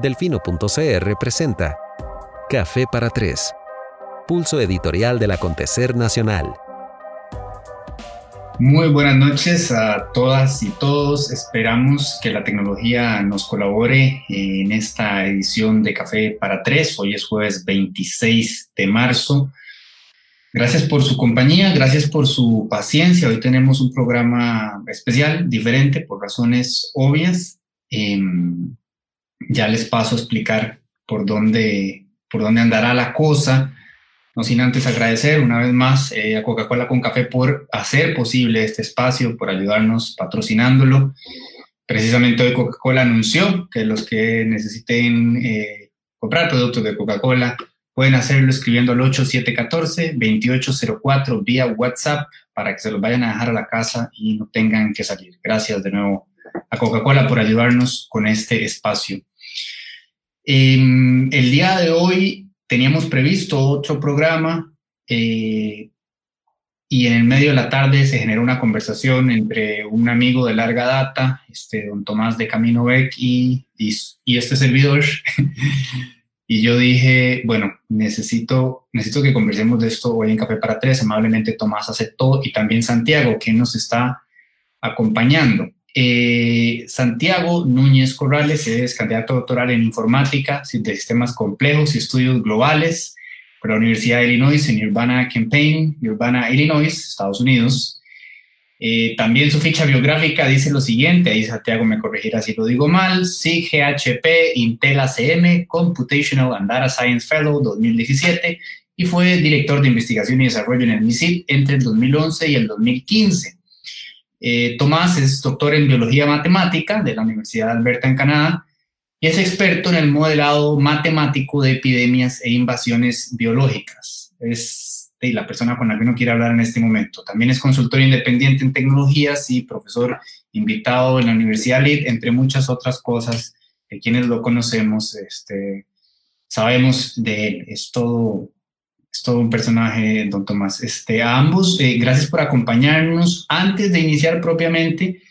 Delfino.cr presenta Café para Tres, pulso editorial del acontecer nacional. Muy buenas noches a todas y todos. Esperamos que la tecnología nos colabore en esta edición de Café para Tres. Hoy es jueves 26 de marzo. Gracias por su compañía, gracias por su paciencia. Hoy tenemos un programa especial, diferente, por razones obvias. Em, ya les paso a explicar por dónde, por dónde andará la cosa. No sin antes agradecer una vez más eh, a Coca-Cola con Café por hacer posible este espacio, por ayudarnos patrocinándolo. Precisamente hoy Coca-Cola anunció que los que necesiten eh, comprar productos de Coca-Cola pueden hacerlo escribiendo al 8714-2804 vía WhatsApp para que se los vayan a dejar a la casa y no tengan que salir. Gracias de nuevo a Coca-Cola por ayudarnos con este espacio. el día de hoy teníamos previsto otro programa eh, y en el medio de la tarde se generó una conversación entre un amigo de larga data, este, don Tomás de Camino Beck y, y, este servidor. y yo dije, bueno, necesito, necesito que conversemos de esto hoy en Café para Tres. Amablemente Tomás aceptó y también Santiago, que nos está acompañando. Eh, Santiago Núñez Corrales es candidato doctoral en informática de sistemas complejos y estudios globales por la Universidad de Illinois en Urbana Campaign, Urbana, Illinois, Estados Unidos. Eh, también su ficha biográfica dice lo siguiente, ahí Santiago me corregirá si lo digo mal, CGHP Intel ACM Computational and Data Science Fellow 2017 y fue director de investigación y desarrollo en el MISIP entre el 2011 y el 2015. Eh, Tomás es doctor en biología matemática de la Universidad de Alberta en Canadá y es experto en el modelado matemático de epidemias e invasiones biológicas. Es la persona con la que uno quiere hablar en este momento. También es consultor independiente en tecnologías y profesor invitado en la Universidad LID, entre muchas otras cosas que quienes lo conocemos este, sabemos de él. Es todo es todo un personaje, don Tomás. Este, a ambos, eh, gracias por acompañarnos. Antes de iniciar propiamente,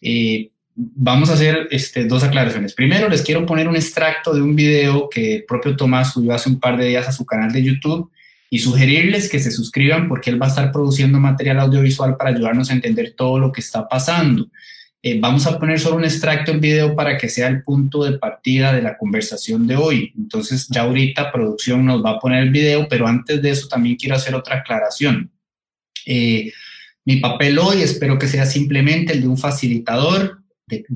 eh, vamos a hacer este, dos aclaraciones. Primero, les quiero poner un extracto de un video que el propio Tomás subió hace un par de días a su canal de YouTube y sugerirles que se suscriban porque él va a estar produciendo material audiovisual para ayudarnos a entender todo lo que está pasando. Eh, vamos a poner solo un extracto del video para que sea el punto de partida de la conversación de hoy. Entonces ya ahorita producción nos va a poner el video, pero antes de eso también quiero hacer otra aclaración. Eh, mi papel hoy espero que sea simplemente el de un facilitador, de,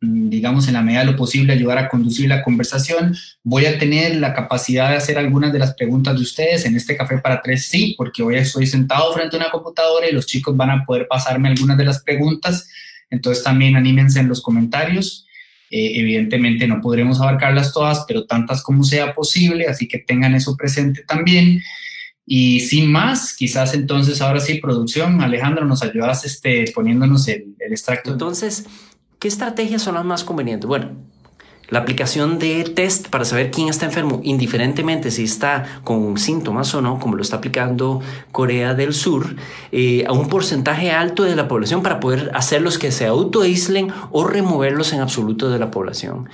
digamos, en la medida de lo posible, ayudar a conducir la conversación. Voy a tener la capacidad de hacer algunas de las preguntas de ustedes. En este café para tres sí, porque hoy estoy sentado frente a una computadora y los chicos van a poder pasarme algunas de las preguntas entonces también anímense en los comentarios. Eh, evidentemente no podremos abarcarlas todas, pero tantas como sea posible, así que tengan eso presente también. Y sin más, quizás entonces ahora sí, producción, Alejandro, nos ayudas este, poniéndonos el, el extracto. Entonces, ¿qué estrategias son las más convenientes? Bueno, la aplicación de test para saber quién está enfermo, indiferentemente si está con síntomas o no, como lo está aplicando Corea del Sur, eh, a un porcentaje alto de la población para poder hacerlos que se autoaíslen o removerlos en absoluto de la población.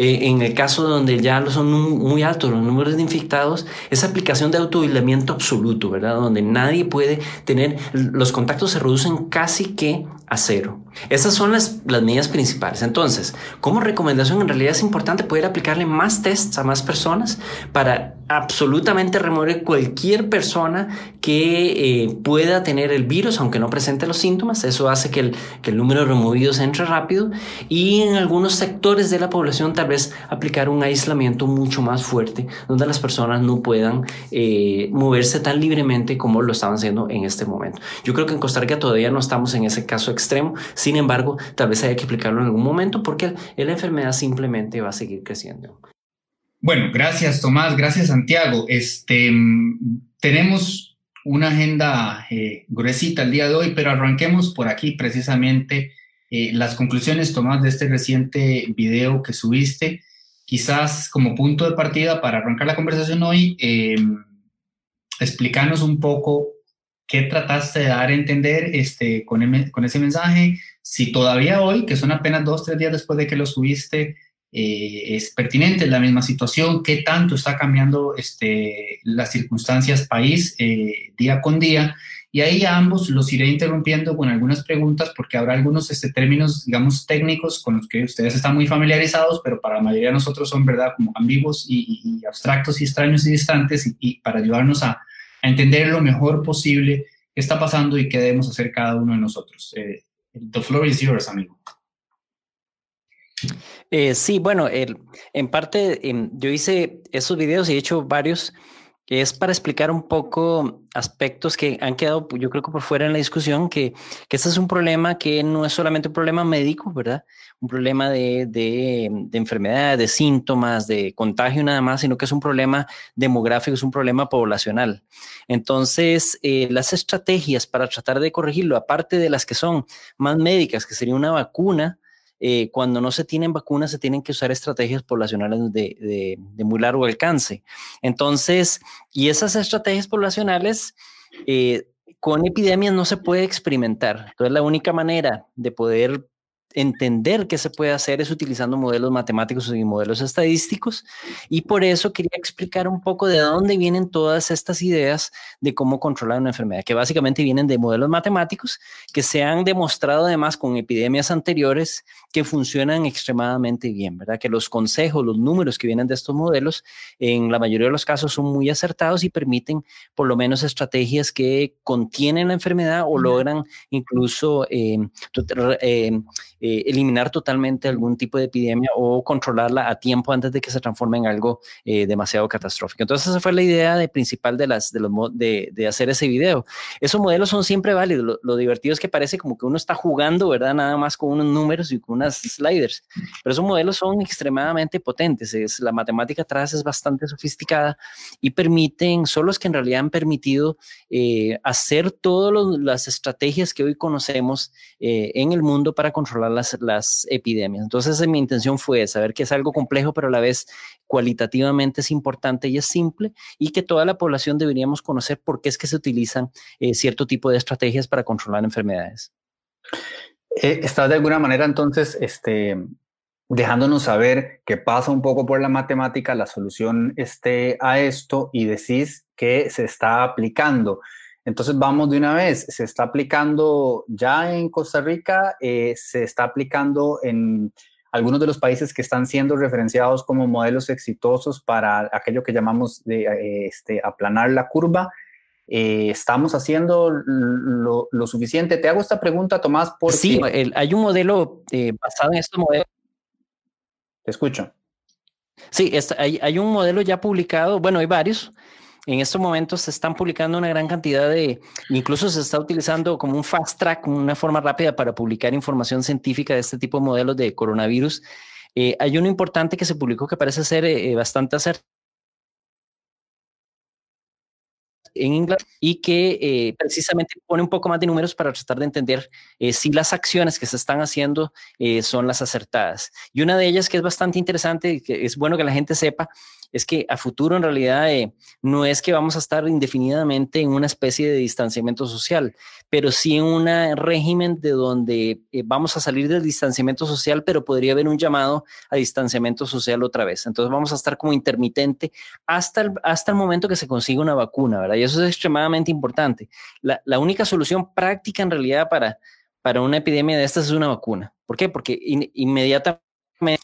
Eh, en el caso donde ya son muy altos los números de infectados, esa aplicación de autoaislamiento absoluto, ¿verdad? Donde nadie puede tener, los contactos se reducen casi que a cero. Esas son las, las medidas principales. Entonces, como recomendación, en realidad es importante poder aplicarle más tests a más personas para absolutamente remover cualquier persona que eh, pueda tener el virus, aunque no presente los síntomas. Eso hace que el, que el número de removidos entre rápido y en algunos sectores de la población tal vez aplicar un aislamiento mucho más fuerte, donde las personas no puedan eh, moverse tan libremente como lo estaban haciendo en este momento. Yo creo que en Costa Rica todavía no estamos en ese caso extremo, sin embargo, tal vez haya que aplicarlo en algún momento porque la enfermedad simplemente va a seguir creciendo. Bueno, gracias Tomás, gracias Santiago. Este, tenemos una agenda eh, gruesita el día de hoy, pero arranquemos por aquí precisamente eh, las conclusiones, Tomás, de este reciente video que subiste. Quizás como punto de partida para arrancar la conversación hoy, eh, explícanos un poco qué trataste de dar a entender este, con, con ese mensaje, si todavía hoy, que son apenas dos, tres días después de que lo subiste, eh, es pertinente, la misma situación, qué tanto está cambiando este, las circunstancias país eh, día con día. Y ahí a ambos los iré interrumpiendo con algunas preguntas porque habrá algunos este, términos, digamos, técnicos con los que ustedes están muy familiarizados, pero para la mayoría de nosotros son, ¿verdad?, como ambiguos y, abstractos y extraños y distantes y, para ayudarnos a, a, entender lo mejor posible qué está pasando y qué debemos hacer cada uno de nosotros. Eh, the floor is yours, amigo. Eh, sí, bueno, en parte em, yo hice esos videos y he hecho varios que es para explicar un poco aspectos que han quedado, yo creo que por fuera en la discusión, que, que este es un problema que no es solamente un problema médico, ¿verdad? Un problema de, de, de enfermedad, de síntomas, de contagio nada más, sino que es un problema demográfico, es un problema poblacional. Entonces, eh, las estrategias para tratar de corregirlo, aparte de las que son más médicas, que sería una vacuna, eh, cuando no se tienen vacunas, se tienen que usar estrategias poblacionales de, muy largo alcance. Entonces, y esas estrategias poblacionales eh, con epidemias no se puede experimentar. Entonces, la única manera de poder entender qué se puede hacer es utilizando modelos matemáticos y modelos estadísticos. Y por eso quería explicar un poco de dónde vienen todas estas ideas de cómo controlar una enfermedad, que básicamente vienen de modelos matemáticos que se han demostrado además con epidemias anteriores que funcionan extremadamente bien, ¿verdad? Que los consejos, los números que vienen de estos modelos, en la mayoría de los casos son muy acertados y permiten por lo menos estrategias que contienen la enfermedad o logran incluso eh, eh, eh, eliminar totalmente algún tipo de epidemia o controlarla a tiempo antes de que se transforme en algo eh, demasiado catastrófico. Entonces, esa fue la idea de, principal de, hacer ese video. Esos modelos son siempre válidos. Lo, divertido es que parece como que uno está jugando, ¿verdad? Nada más con unos números y con unas sliders. Pero esos modelos son extremadamente potentes. Es, la matemática atrás es bastante sofisticada y permiten, son los que en realidad han permitido eh, hacer todas las estrategias que hoy conocemos en el mundo para controlar las, epidemias. Entonces, mi intención fue saber que es algo complejo, pero a la vez cualitativamente es importante y es simple y que toda la población deberíamos conocer por qué es que se utilizan eh, cierto tipo de estrategias para controlar enfermedades. Eh, ¿Estás de alguna manera entonces este, dejándonos saber que pasa un poco por la matemática la solución este, a esto y decís que se está aplicando? Entonces vamos de una vez, se está aplicando ya en Costa Rica, eh, se está aplicando en algunos de los países que están siendo referenciados como modelos exitosos para aquello que llamamos de eh, este, aplanar la curva. Eh, ¿Estamos haciendo lo, suficiente? Te hago esta pregunta, Tomás, porque... Sí, hay un modelo basado en este modelo. Te escucho. Sí, hay, hay, un modelo ya publicado, bueno, hay varios, en estos momentos se están publicando una gran cantidad de, incluso se está utilizando como un fast track, una forma rápida para publicar información científica de este tipo de modelos de coronavirus. Eh, hay uno importante que se publicó que parece ser eh, bastante acertado en inglés y que eh, precisamente pone un poco más de números para tratar de entender si las acciones que se están haciendo son las acertadas. Y una de ellas que es bastante interesante que es bueno que la gente sepa es que a futuro en realidad eh, no es que vamos a estar indefinidamente en una especie de distanciamiento social, pero sí en un régimen de donde eh, vamos a salir del distanciamiento social, pero podría haber un llamado a distanciamiento social otra vez. Entonces vamos a estar como intermitente hasta el, hasta el momento que se consiga una vacuna, ¿verdad? Y eso es extremadamente importante. La, la única solución práctica en realidad para, para una epidemia de estas es una vacuna. ¿Por qué? Porque inmediatamente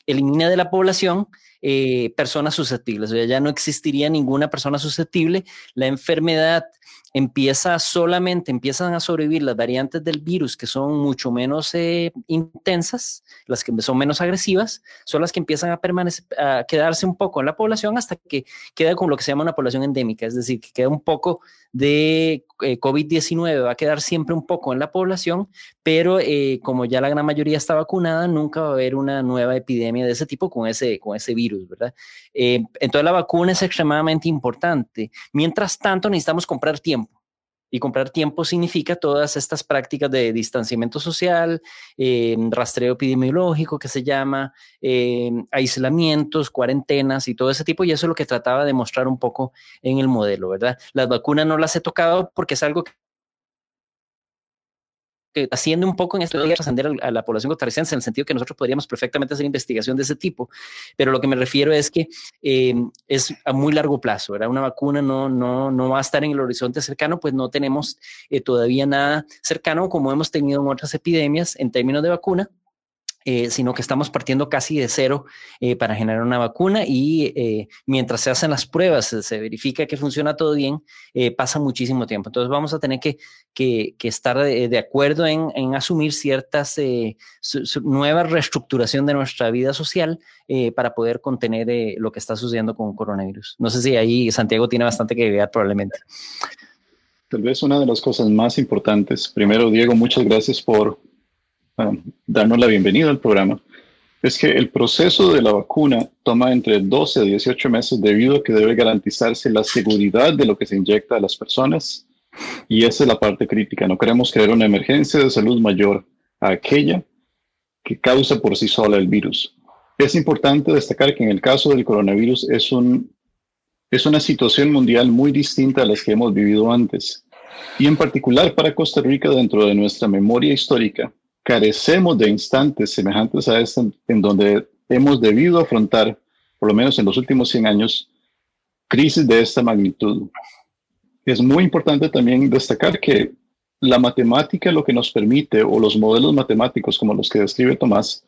elimina de la población eh, personas susceptibles. O sea, ya no existiría ninguna persona susceptible. La enfermedad empieza solamente, empiezan a sobrevivir las variantes del virus que son mucho menos eh, intensas, las que son menos agresivas, son las que empiezan a permanecer, a quedarse un poco en la población hasta que queda con lo que se llama una población endémica, es decir, que queda un poco de eh, COVID-19, va a quedar siempre un poco en la población, pero eh, como ya la gran mayoría está vacunada, nunca va a haber una nueva epidemia de ese tipo con ese, con ese virus, ¿verdad? entonces la vacuna es extremadamente importante. Mientras tanto, necesitamos comprar tiempo. Y comprar tiempo significa todas estas prácticas de distanciamiento social, eh, rastreo epidemiológico que se llama, eh, aislamientos, cuarentenas y todo ese tipo. Y eso es lo que trataba de mostrar un poco en el modelo, ¿verdad? Las vacunas no las he tocado porque es algo que que asciende un poco en esto de trascender a la población costarricense, en el sentido que nosotros podríamos perfectamente hacer investigación de ese tipo, pero lo que me refiero es que eh, es a muy largo plazo, ¿verdad? Una vacuna no, no, no va a estar en el horizonte cercano, pues no tenemos eh, todavía nada cercano como hemos tenido en otras epidemias en términos de vacuna. Eh, sino que estamos partiendo casi de cero eh, para generar una vacuna y eh, mientras se hacen las pruebas, se, verifica que funciona todo bien, pasa muchísimo tiempo. Entonces vamos a tener que, que, estar de, acuerdo en, en, asumir ciertas nuevas reestructuración de nuestra vida social para poder contener lo que está sucediendo con coronavirus. No sé si ahí Santiago tiene bastante que agregar probablemente. Tal vez una de las cosas más importantes. Primero, Diego, muchas gracias por darnos la bienvenida al programa, es que el proceso de la vacuna toma entre 12 a 18 meses debido a que debe garantizarse la seguridad de lo que se inyecta a las personas y esa es la parte crítica. No queremos crear una emergencia de salud mayor a aquella que causa por sí sola el virus. Es importante destacar que en el caso del coronavirus es, un, es una situación mundial muy distinta a las que hemos vivido antes. Y en particular para Costa Rica, dentro de nuestra memoria histórica, carecemos de instantes semejantes a este en donde hemos debido afrontar, por lo menos en los últimos 100 años, crisis de esta magnitud. Es muy importante también destacar que la matemática lo que nos permite, o los modelos matemáticos como los que describe Tomás,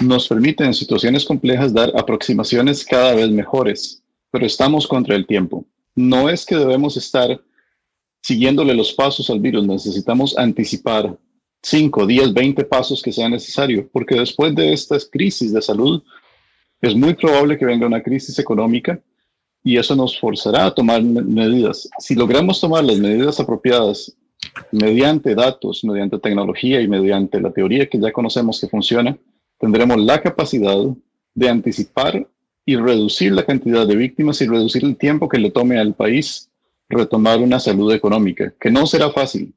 nos permiten en situaciones complejas dar aproximaciones cada vez mejores, pero estamos contra el tiempo. No es que debemos estar siguiéndole los pasos al virus, necesitamos anticipar, 5, 10, 20 pasos que sea necesario, porque después de estas crisis de salud es muy probable que venga una crisis económica y eso nos forzará a tomar medidas. Si logramos tomar las medidas apropiadas mediante datos, mediante tecnología y mediante la teoría que ya conocemos que funciona, tendremos la capacidad de anticipar y reducir la cantidad de víctimas y reducir el tiempo que le tome al país retomar una salud económica, que no será fácil,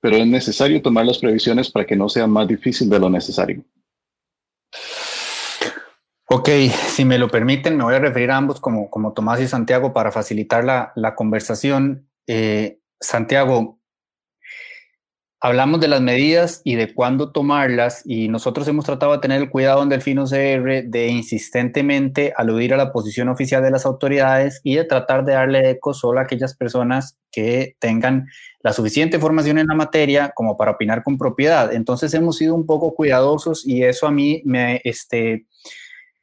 pero es necesario tomar las previsiones para que no sea más difícil de lo necesario. Ok, si me lo permiten, me voy a referir a ambos como, como Tomás y Santiago para facilitar la, la conversación. Eh, Santiago, hablamos de las medidas y de cuándo tomarlas y nosotros hemos tratado de tener el cuidado en Delfino CR de insistentemente aludir a la posición oficial de las autoridades y de tratar de darle eco solo a aquellas personas que tengan la suficiente formación en la materia como para opinar con propiedad. Entonces hemos sido un poco cuidadosos y eso a mí me, este,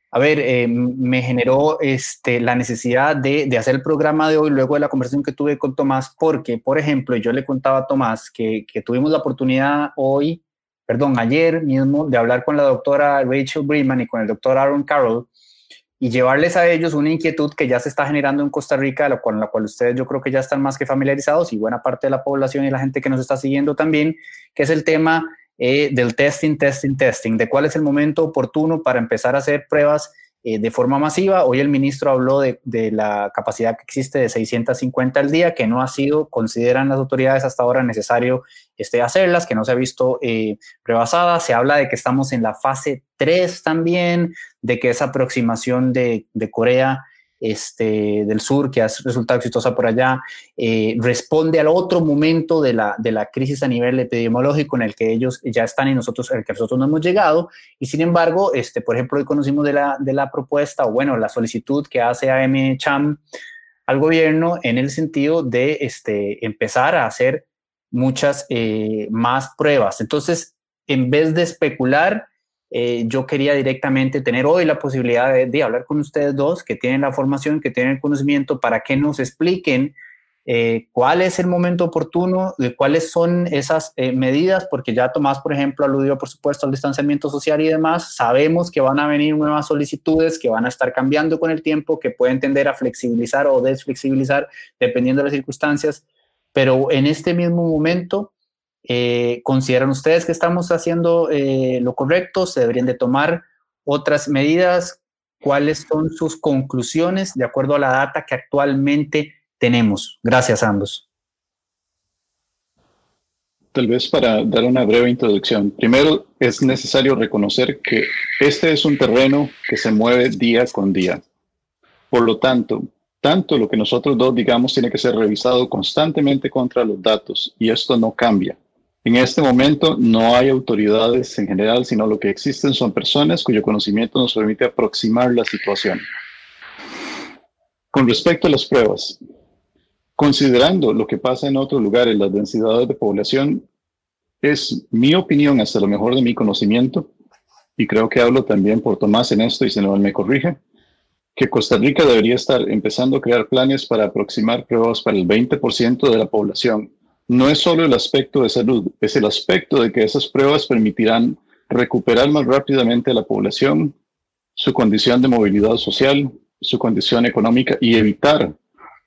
a ver, eh, me generó este, la necesidad de, hacer el programa de hoy luego de la conversación que tuve con Tomás, porque, por ejemplo, yo le contaba a Tomás que, que tuvimos la oportunidad hoy, perdón, ayer mismo, de hablar con la doctora Rachel Breman y con el doctor Aaron Carroll y llevarles a ellos una inquietud que ya se está generando en Costa Rica, con la cual ustedes yo creo que ya están más que familiarizados y buena parte de la población y la gente que nos está siguiendo también, que es el tema eh, del testing, testing, testing, de cuál es el momento oportuno para empezar a hacer pruebas eh, de forma masiva. Hoy el ministro habló de, la capacidad que existe de 650 al día, que no ha sido, consideran las autoridades hasta ahora necesario este, hacerlas, que no se ha visto eh, rebasada. Se habla de que estamos en la fase 3 también, de que esa aproximación de, de Corea este, del sur que ha resultado exitosa por allá, eh, responde al otro momento de la, de la crisis a nivel epidemiológico en el que ellos ya están y nosotros, el que nosotros no hemos llegado. Y sin embargo, este, por ejemplo, hoy conocimos de la, de la propuesta, o bueno, la solicitud que hace AM Cham al gobierno en el sentido de este, empezar a hacer muchas eh, más pruebas. Entonces, en vez de especular, eh, yo quería directamente tener hoy la posibilidad de, hablar con ustedes dos que tienen la formación, que tienen el conocimiento, para que nos expliquen eh, cuál es el momento oportuno, de cuáles son esas eh, medidas, porque ya Tomás, por ejemplo, aludió, por supuesto, al distanciamiento social y demás. Sabemos que van a venir nuevas solicitudes que van a estar cambiando con el tiempo, que pueden tender a flexibilizar o desflexibilizar dependiendo de las circunstancias, pero en este mismo momento eh, ¿Consideran ustedes que estamos haciendo eh, lo correcto? ¿Se deberían de tomar otras medidas? ¿Cuáles son sus conclusiones de acuerdo a la data que actualmente tenemos? Gracias a ambos. Tal vez para dar una breve introducción. Primero, es necesario reconocer que este es un terreno que se mueve día con día. Por lo tanto, tanto lo que nosotros dos digamos tiene que ser revisado constantemente contra los datos y esto no cambia En este momento no hay autoridades en general, sino lo que existen son personas cuyo conocimiento nos permite aproximar la situación. Con respecto a las pruebas, considerando lo que pasa en otros lugares, las densidades de población, es mi opinión hasta lo mejor de mi conocimiento, y creo que hablo también por Tomás en esto y si no me corrige, que Costa Rica debería estar empezando a crear planes para aproximar pruebas para el 20% de la población no es solo el aspecto de salud, es el aspecto de que esas pruebas permitirán recuperar más rápidamente a la población, su condición de movilidad social, su condición económica y evitar,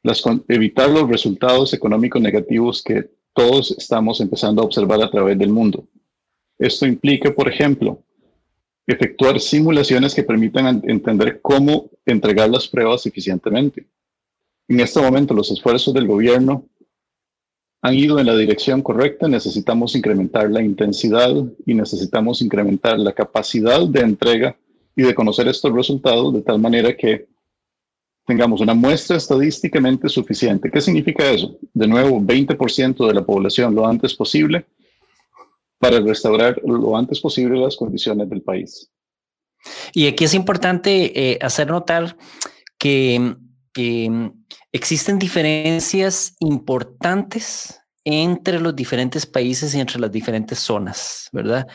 los resultados económicos negativos que todos estamos empezando a observar a través del mundo. Esto implica, por ejemplo, efectuar simulaciones que permitan entender cómo entregar las pruebas eficientemente. En este momento, los esfuerzos del gobierno han ido en la dirección correcta, necesitamos incrementar la intensidad y necesitamos incrementar la capacidad de entrega y de conocer estos resultados de tal manera que tengamos una muestra estadísticamente suficiente. ¿Qué significa eso? De nuevo, 20% de la población lo antes posible para restaurar lo antes posible las condiciones del país. Y aquí es importante eh, hacer notar que que existen diferencias importantes entre los diferentes países y entre las diferentes zonas, ¿verdad?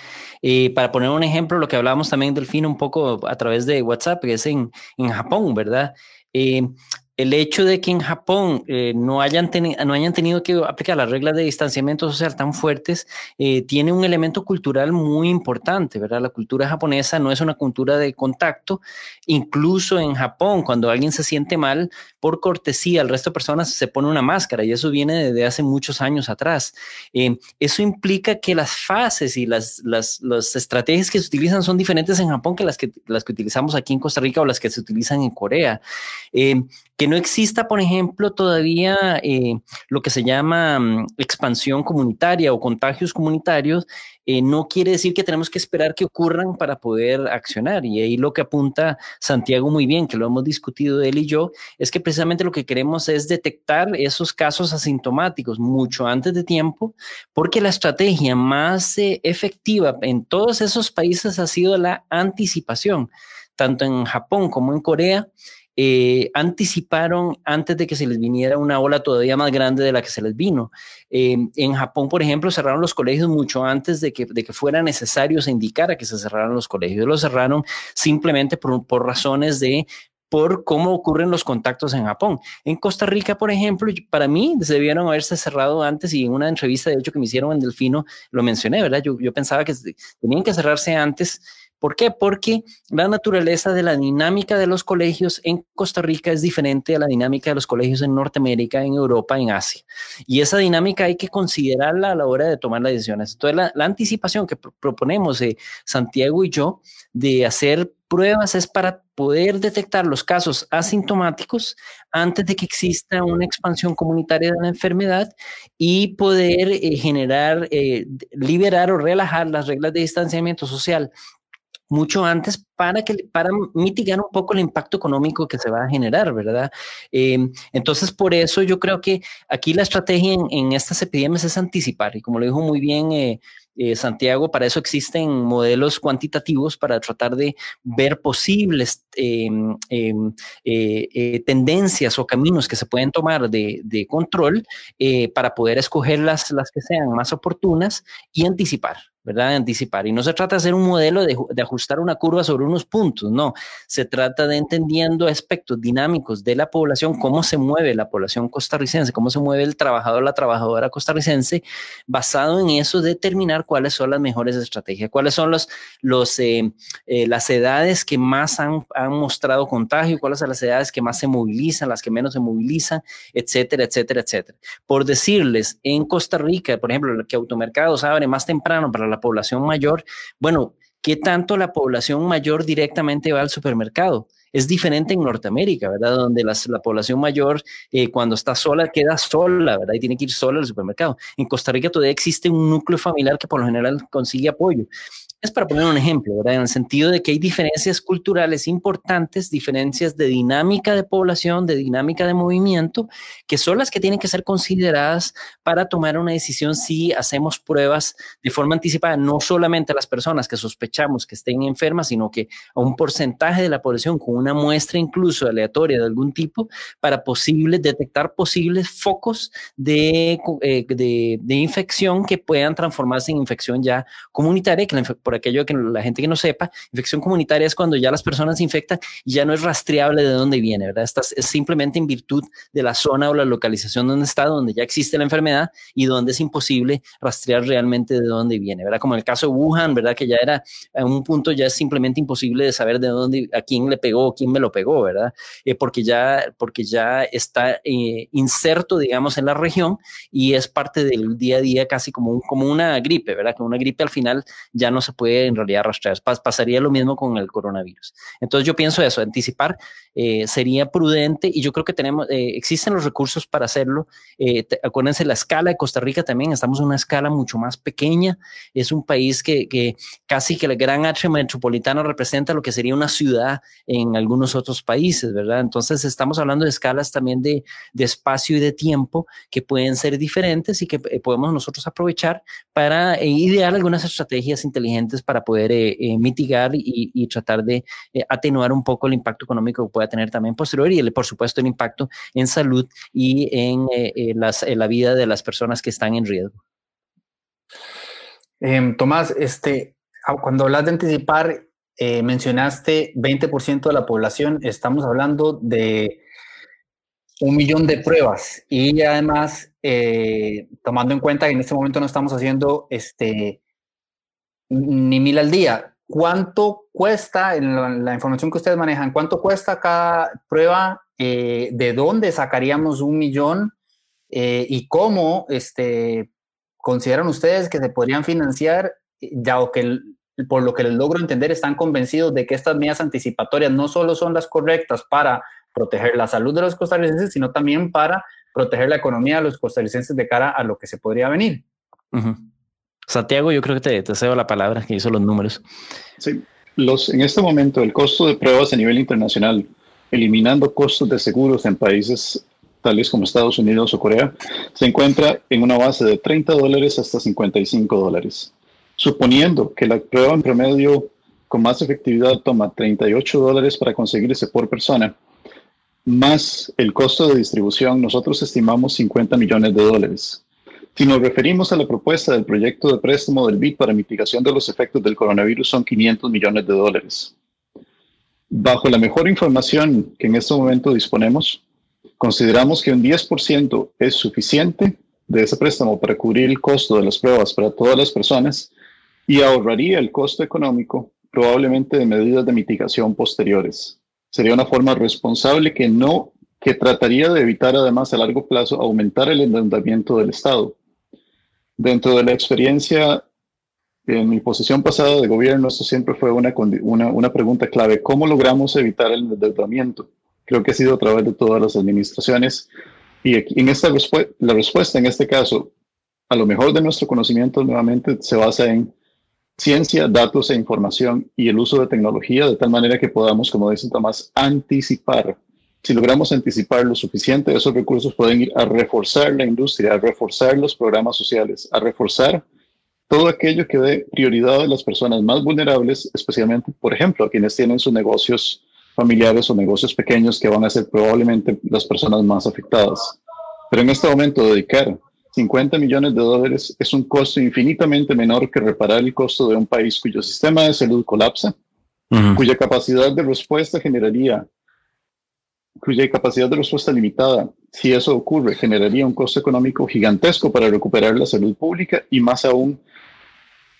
Eh, para poner un ejemplo, lo que hablábamos también del fin un poco a través de WhatsApp, que es en, en Japón, ¿verdad? Eh, el hecho de que en Japón eh, no, hayan no hayan tenido que aplicar las reglas de distanciamiento social tan fuertes, eh, tiene un elemento cultural muy importante, ¿verdad? La cultura japonesa no es una cultura de contacto. Incluso en Japón, cuando alguien se siente mal, por cortesía al resto de personas se pone una máscara y eso viene desde hace muchos años atrás. Eh, eso implica que las fases y las, las, estrategias que se utilizan son diferentes en Japón que las que, las que utilizamos aquí en Costa Rica o las que se utilizan en Corea que no exista, por ejemplo, todavía eh, lo que se llama mm, expansión comunitaria o contagios comunitarios, eh, no quiere decir que tenemos que esperar que ocurran para poder accionar. Y ahí lo que apunta Santiago muy bien, que lo hemos discutido él y yo, es que precisamente lo que queremos es detectar esos casos asintomáticos mucho antes de tiempo, porque la estrategia más eh, efectiva en todos esos países ha sido la anticipación, tanto en Japón como en Corea eh, anticiparon antes de que se les viniera una ola todavía más grande de la que se les vino. Eh, en Japón, por ejemplo, cerraron los colegios mucho antes de que, de que fuera necesario se indicara que se cerraran los colegios. Los cerraron simplemente por, por razones de por cómo ocurren los contactos en Japón. En Costa Rica, por ejemplo, para mí debieron haberse cerrado antes y en una entrevista, de hecho, que me hicieron en Delfino, lo mencioné, ¿verdad? Yo, yo pensaba que tenían que cerrarse antes ¿Por qué? Porque la naturaleza de la dinámica de los colegios en Costa Rica es diferente a la dinámica de los colegios en Norteamérica, en Europa, en Asia. Y esa dinámica hay que considerarla a la hora de tomar las decisiones. Entonces, la, anticipación que proponemos eh, Santiago y yo de hacer pruebas es para poder detectar los casos asintomáticos antes de que exista una expansión comunitaria de la enfermedad y poder eh, generar, eh, liberar o relajar las reglas de distanciamiento social mucho antes para, que, para mitigar un poco el impacto económico que se va a generar, ¿verdad? Em, entonces, por eso yo creo que aquí la estrategia en, estas epidemias es anticipar, y como lo dijo muy bien eh, eh, Santiago, para eso existen modelos cuantitativos para tratar de ver posibles em, em, eh, tendencias o caminos que se pueden tomar de, de control para poder escoger las, las que sean más oportunas y anticipar. ¿Verdad? De anticipar. Y no se trata de hacer un modelo de, de, ajustar una curva sobre unos puntos, no. Se trata de entendiendo aspectos dinámicos de la población, cómo se mueve la población costarricense, cómo se mueve el trabajador, la trabajadora costarricense, basado en eso determinar cuáles son las mejores estrategias, cuáles son los, los, eh, eh, las edades que más han, han mostrado contagio, cuáles son las edades que más se movilizan, las que menos se movilizan, etcétera, etcétera, etcétera. Por decirles, en Costa Rica, por ejemplo, que automercados abre más temprano para la la población mayor, bueno, ¿qué tanto la población mayor directamente va al supermercado? Es diferente en Norteamérica, ¿verdad? Donde la población mayor, eh, cuando está sola, queda sola, ¿verdad? Y tiene que ir sola al supermercado. En Costa Rica todavía existe un núcleo familiar que por lo general consigue apoyo. Es para poner un ejemplo, ¿verdad? En el sentido de que hay diferencias culturales importantes, diferencias de dinámica de población, de dinámica de movimiento, que son las que tienen que ser consideradas para tomar una decisión si hacemos pruebas de forma anticipada, no solamente a las personas que sospechamos que estén enfermas, sino que a un porcentaje de la población con una muestra incluso aleatoria de algún tipo para posibles, detectar posibles focos de, eh, de, de infección que puedan transformarse en infección ya comunitaria, que por aquello que la gente que no sepa, infección comunitaria es cuando ya las personas se infectan y ya no es rastreable de dónde viene, ¿verdad? Esta es simplemente en virtud de la zona o la localización donde está, donde ya existe la enfermedad y donde es imposible rastrear realmente de dónde viene, ¿verdad? Como en el caso de Wuhan, ¿verdad? Que ya era a un punto ya es simplemente imposible de saber de dónde, a quién le pegó, quién me lo pegó, ¿verdad? Eh, porque, ya, porque ya está eh, inserto, digamos, en la región y es parte del día a día casi como, un, como una gripe, ¿verdad? Que una gripe al final ya no se puede puede en realidad rastrear. pasaría lo mismo con el coronavirus. Entonces yo pienso eso, anticipar eh, sería prudente y yo creo que tenemos, eh, existen los recursos para hacerlo. Eh, acuérdense la escala de Costa Rica también, estamos en una escala mucho más pequeña. Es un país que, que casi que el gran área metropolitano representa lo que sería una ciudad en algunos otros países, ¿verdad? Entonces estamos hablando de escalas también de, de espacio y de tiempo que pueden ser diferentes y que podemos nosotros aprovechar para idear algunas estrategias inteligentes para poder eh, eh, mitigar y, tratar de eh, atenuar un poco el impacto económico que pueda tener también posterior y, por supuesto, el impacto en salud y en, la vida de las personas que están en riesgo. Em, Tomás, este, ah, cuando hablas de anticipar, mencionaste 20% de la población, estamos hablando de un millón de pruebas y además, tomando en cuenta que en este momento no estamos haciendo este, ni mil al día. ¿Cuánto cuesta, en la, información que ustedes manejan, cuánto cuesta cada prueba? Eh, ¿De dónde sacaríamos un millón? Eh, ¿Y cómo este, consideran ustedes que se podrían financiar? Ya que por lo que les logro entender, están convencidos de que estas medidas anticipatorias no solo son las correctas para proteger la salud de los costarricenses, sino también para proteger la economía de los costarricenses de cara a lo que se podría venir. Santiago, yo creo que te, te cedo la palabra, que hizo los números. Sí, los, en este momento el costo de pruebas a nivel internacional, eliminando costos de seguros en países tales como Estados Unidos o Corea, se encuentra en una base de 30 dólares hasta 55 dólares. Suponiendo que la prueba en promedio con más efectividad toma 38 dólares para conseguirse por persona, más el costo de distribución, nosotros estimamos 50 millones de dólares. Si nos referimos a la propuesta del proyecto de préstamo del BID para mitigación de los efectos del coronavirus, son 500 millones de dólares. Bajo la mejor información que en este momento disponemos, consideramos que un 10% es suficiente de ese préstamo para cubrir el costo de las pruebas para todas las personas y ahorraría el costo económico probablemente de medidas de mitigación posteriores. Sería una forma responsable que no que trataría de evitar además a largo plazo aumentar el endeudamiento del Estado. Dentro de la experiencia en mi posición pasada de gobierno, esto siempre fue una, una, una pregunta clave. ¿Cómo logramos evitar el endeudamiento? Creo que ha sido a través de todas las administraciones. Y en esta la respuesta en este caso, a lo mejor de nuestro conocimiento nuevamente se basa en ciencia, datos e información y el uso de tecnología de tal manera que podamos, como dice Tomás, anticipar si logramos anticipar lo suficiente, esos recursos pueden ir a reforzar la industria, a reforzar los programas sociales, a reforzar todo aquello que dé prioridad a las personas más vulnerables, especialmente, por ejemplo, a quienes tienen sus negocios familiares o negocios pequeños que van a ser probablemente las personas más afectadas. Pero en este momento dedicar 50 millones de dólares es un costo infinitamente menor que reparar el costo de un país cuyo sistema de salud colapsa, cuya capacidad de respuesta generaría cuya capacidad de respuesta limitada, si eso ocurre, generaría un costo económico gigantesco para recuperar la salud pública y más aún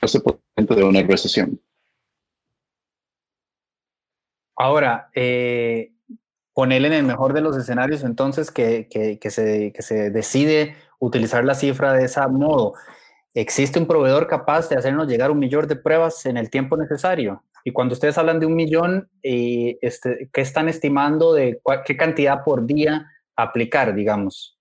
hace potente de una recesión. Ahora, eh, en el mejor de los escenarios entonces que, que, se, que se decide utilizar la cifra de ese modo. ¿Existe un proveedor capaz de hacernos llegar un millón de pruebas en el tiempo necesario? Y cuando ustedes hablan de un millón, este, ¿qué están estimando de qué cantidad por día aplicar, digamos?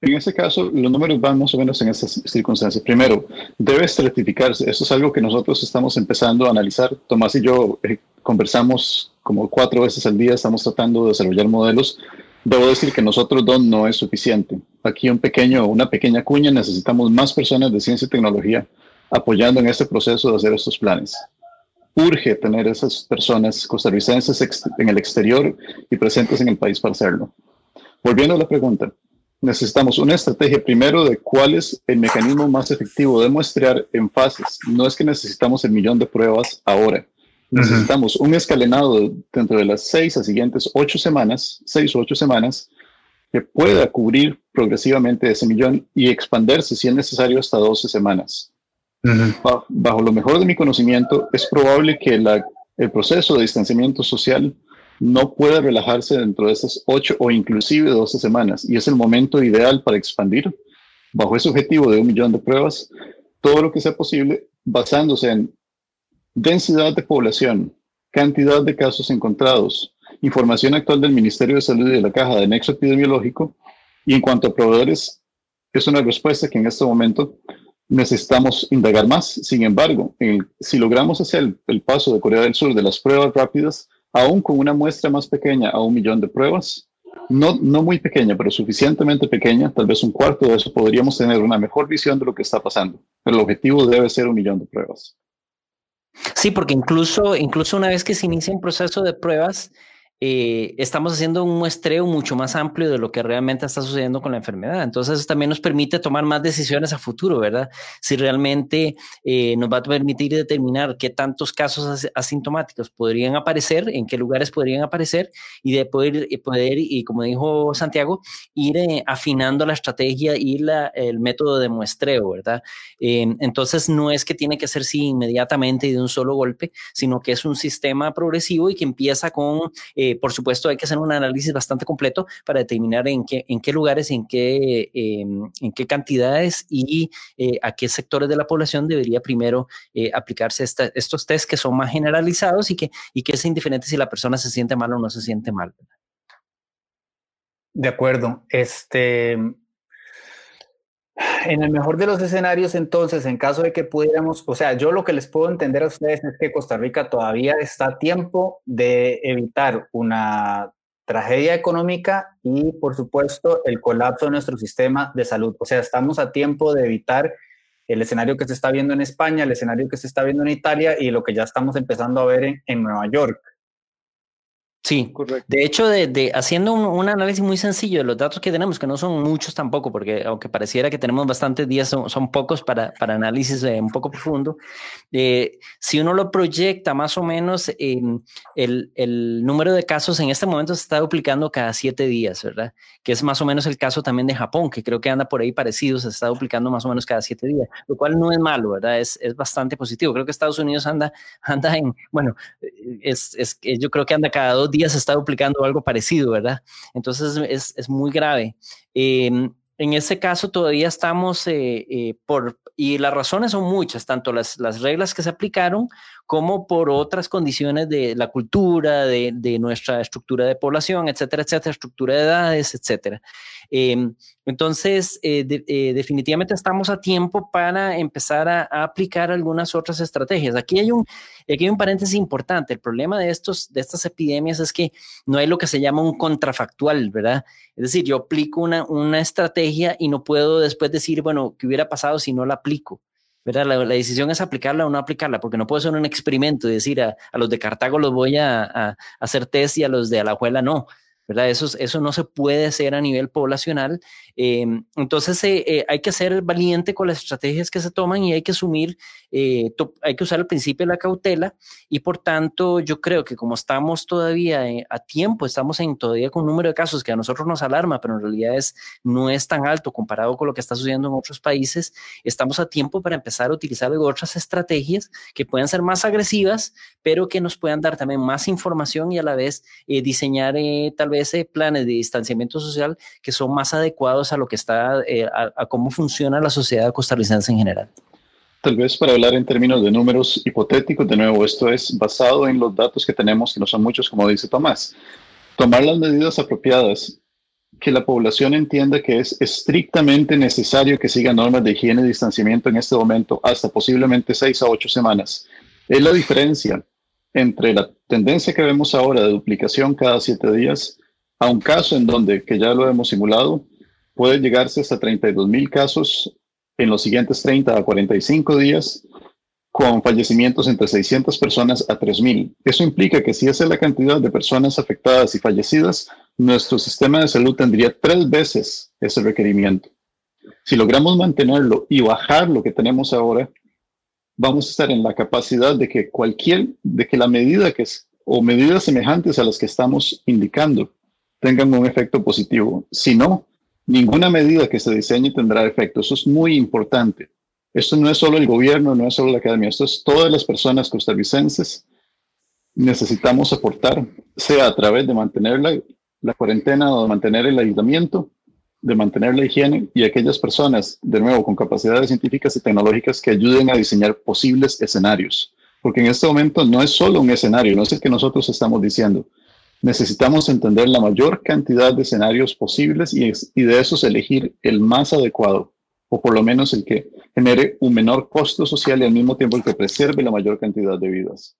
En ese caso, los números van más o menos en estas circunstancias. Primero, debe estratificarse. Eso es algo que nosotros estamos empezando a analizar. Tomás y yo eh, conversamos como cuatro veces al día, estamos tratando de desarrollar modelos. Debo decir que nosotros dos no es suficiente. Aquí un pequeño, una pequeña cuña, necesitamos más personas de ciencia y tecnología apoyando en este proceso de hacer estos planes. Urge tener esas personas costarricenses en el exterior y presentes en el país para hacerlo. Volviendo a la pregunta, necesitamos una estrategia primero de cuál es el mecanismo más efectivo de muestrear en fases. No es que necesitamos el millón de pruebas ahora. Necesitamos un escalenado dentro de las seis a siguientes ocho semanas, seis o ocho semanas, que pueda cubrir progresivamente ese millón y expandirse si es necesario hasta 12 semanas. Bajo, lo mejor de mi conocimiento, es probable que el proceso de distanciamiento social no puede relajarse dentro de esas ocho o inclusive 12 semanas y es el momento ideal para expandir bajo ese objetivo de un millón de pruebas todo lo que sea posible basándose en densidad de población, cantidad de casos encontrados, información actual del Ministerio de Salud y de la Caja de Nexo Epidemiológico y en cuanto a proveedores, es una respuesta que en este momento necesitamos indagar más. Sin embargo, si logramos hacer el paso de Corea del Sur de las pruebas rápidas, aún con una muestra más pequeña a un millón de pruebas, no, no muy pequeña, pero suficientemente pequeña, tal vez un cuarto de eso, podríamos tener una mejor visión de lo que está pasando. Pero el objetivo debe ser un millón de pruebas. Sí, porque incluso, incluso una vez que se inicia un proceso de pruebas, eh, estamos haciendo un muestreo mucho más amplio de lo que realmente está sucediendo con la enfermedad. Entonces, eso también nos permite tomar más decisiones a futuro, ¿verdad? Si realmente eh, nos va a permitir determinar qué tantos casos asintomáticos podrían aparecer, en qué lugares podrían aparecer y de poder, poder y como dijo Santiago, ir eh, afinando la estrategia y la, el método de muestreo, ¿verdad? entonces, no es que tiene que ser sí inmediatamente y de un solo golpe, sino que es un sistema progresivo y que empieza con eh, por supuesto, hay que hacer un análisis bastante completo para determinar en qué, lugares, en qué, em, en qué cantidades y eh, a qué sectores de la población debería primero eh, aplicarse estos test que son más generalizados y que, y que es indiferente si la persona se siente mal o no se siente mal. De acuerdo. Este, en el mejor de los escenarios, entonces, en caso de que pudiéramos, o sea, yo lo que les puedo entender a ustedes es que Costa Rica todavía está a tiempo de evitar una tragedia económica y, por supuesto, el colapso de nuestro sistema de salud. O sea, estamos a tiempo de evitar el escenario que se está viendo en España, el escenario que se está viendo en Italia y lo que ya estamos empezando a ver en, Nueva York. Sí, Correcto. de hecho, de, haciendo un, análisis muy sencillo de los datos que tenemos, que no son muchos tampoco, porque aunque pareciera que tenemos bastantes días, son, pocos para, para análisis eh, un poco profundo, eh, si uno lo proyecta más o menos, el, el, número de casos en este momento se está duplicando cada siete días, ¿verdad? Que es más o menos el caso también de Japón, que creo que anda por ahí parecido, se está duplicando más o menos cada siete días, lo cual no es malo, ¿verdad? Es, es bastante positivo. Creo que Estados Unidos anda, anda en, bueno, es, es, yo creo que anda cada dos días se está duplicando algo parecido, ¿verdad? Entonces es, es muy grave. Em, en ese caso todavía estamos eh, eh, por, y las razones son muchas, tanto las, las, reglas que se aplicaron como por otras condiciones de la cultura, de, de nuestra estructura de población, etcétera, etcétera, estructura de edades, etcétera. Em, entonces, eh, eh, definitivamente estamos a tiempo para empezar a, aplicar algunas otras estrategias. Aquí hay, un, aquí hay un paréntesis importante. El problema de, estos, de estas epidemias es que no hay lo que se llama un contrafactual, ¿verdad? Es decir, yo aplico una, una estrategia y no puedo después decir, bueno, ¿qué hubiera pasado si no la aplico? ¿verdad? La, decisión es aplicarla o no aplicarla, porque no puede ser un experimento y decir a, los de Cartago los voy a, hacer test y a los de Alajuela no. ¿Verdad? Eso, eso no se puede hacer a nivel poblacional. Em, entonces eh, eh, hay que ser valiente con las estrategias que se toman y hay que asumir, eh, hay que usar el principio de la cautela y por tanto yo creo que como estamos todavía a tiempo, estamos en todavía con un número de casos que a nosotros nos alarma, pero en realidad es, no es tan alto comparado con lo que está sucediendo en otros países, estamos a tiempo para empezar a utilizar otras estrategias que puedan ser más agresivas, pero que nos puedan dar también más información y a la vez diseñar tal vez ese planes de distanciamiento social que son más adecuados a lo que está, eh, a, cómo funciona la sociedad costarricense en general. Tal vez para hablar en términos de números hipotéticos, de nuevo, esto es basado en los datos que tenemos, que no son muchos, como dice Tomás. Tomar las medidas apropiadas que la población entienda que es estrictamente necesario que siga normas de higiene y distanciamiento en este momento, hasta posiblemente seis a ocho semanas. Es la diferencia entre la tendencia que vemos ahora de duplicación cada siete días a un caso en donde, que ya lo hemos simulado, puede llegarse hasta 32 mil casos en los siguientes 30 a 45 días con fallecimientos entre 600 personas a 3.000. Eso implica que si esa es la cantidad de personas afectadas y fallecidas, nuestro sistema de salud tendría tres veces ese requerimiento. Si logramos mantenerlo y bajar lo que tenemos ahora, vamos a estar en la capacidad de que cualquier, de que la medida que es, o medidas semejantes a las que estamos indicando tengan un efecto positivo. Si no, ninguna medida que se diseñe tendrá efecto. Eso es muy importante. Esto no es solo el gobierno, no es solo la academia, esto es todas las personas costarricenses. Necesitamos aportar, sea a través de mantener la, cuarentena o de mantener el aislamiento, de mantener la higiene y aquellas personas, de nuevo, con capacidades científicas y tecnológicas que ayuden a diseñar posibles escenarios. Porque en este momento no es solo un escenario, no es el que nosotros estamos diciendo. Necesitamos entender la mayor cantidad de escenarios posibles y, de esos elegir el más adecuado o por lo menos el que genere un menor costo social y al mismo tiempo el que preserve la mayor cantidad de vidas.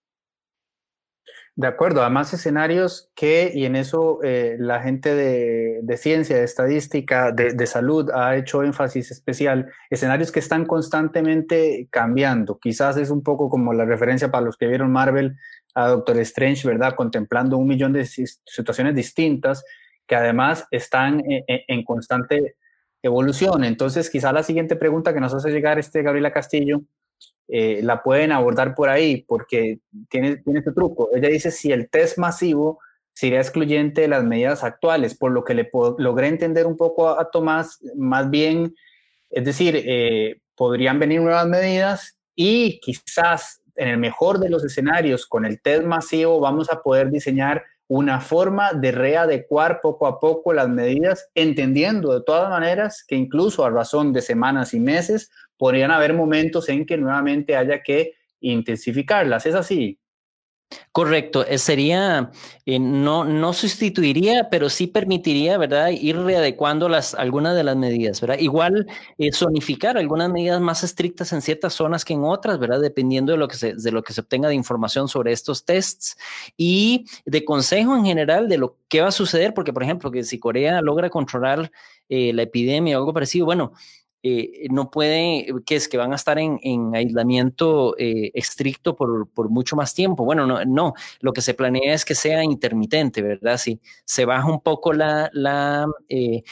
De acuerdo, además escenarios que, y en eso eh, la gente de, ciencia, de estadística, de, de, salud ha hecho énfasis especial, escenarios que están constantemente cambiando. Quizás es un poco como la referencia para los que vieron Marvel a Doctor Strange, ¿verdad? Contemplando un millón de situaciones distintas que además están en, en constante evolución. Entonces, quizá la siguiente pregunta que nos hace llegar este Gabriela Castillo eh, la pueden abordar por ahí porque tiene, tiene este truco. Ella dice si el test masivo sería excluyente de las medidas actuales, por lo que le logré entender un poco a, Tomás, más bien, es decir, eh, podrían venir nuevas medidas y quizás en el mejor de los escenarios, con el test masivo, vamos a poder diseñar una forma de readecuar poco a poco las medidas, entendiendo de todas maneras que incluso a razón de semanas y meses podrían haber momentos en que nuevamente haya que intensificarlas. ¿Es así? Correcto, eh, sería, eh, no, no sustituiría, pero sí permitiría, ¿verdad? Ir readecuando las, algunas de las medidas, ¿verdad? Igual eh, zonificar algunas medidas más estrictas en ciertas zonas que en otras, ¿verdad? Dependiendo de lo, que se, de lo que se obtenga de información sobre estos tests y de consejo en general de lo que va a suceder, porque, por ejemplo, que si Corea logra controlar la epidemia o algo parecido, bueno, eh, no puede, que es que van a estar en, aislamiento eh, estricto por, mucho más tiempo. Bueno, no, no, lo que se planea es que sea intermitente, ¿verdad? Si se baja un poco la, la eh,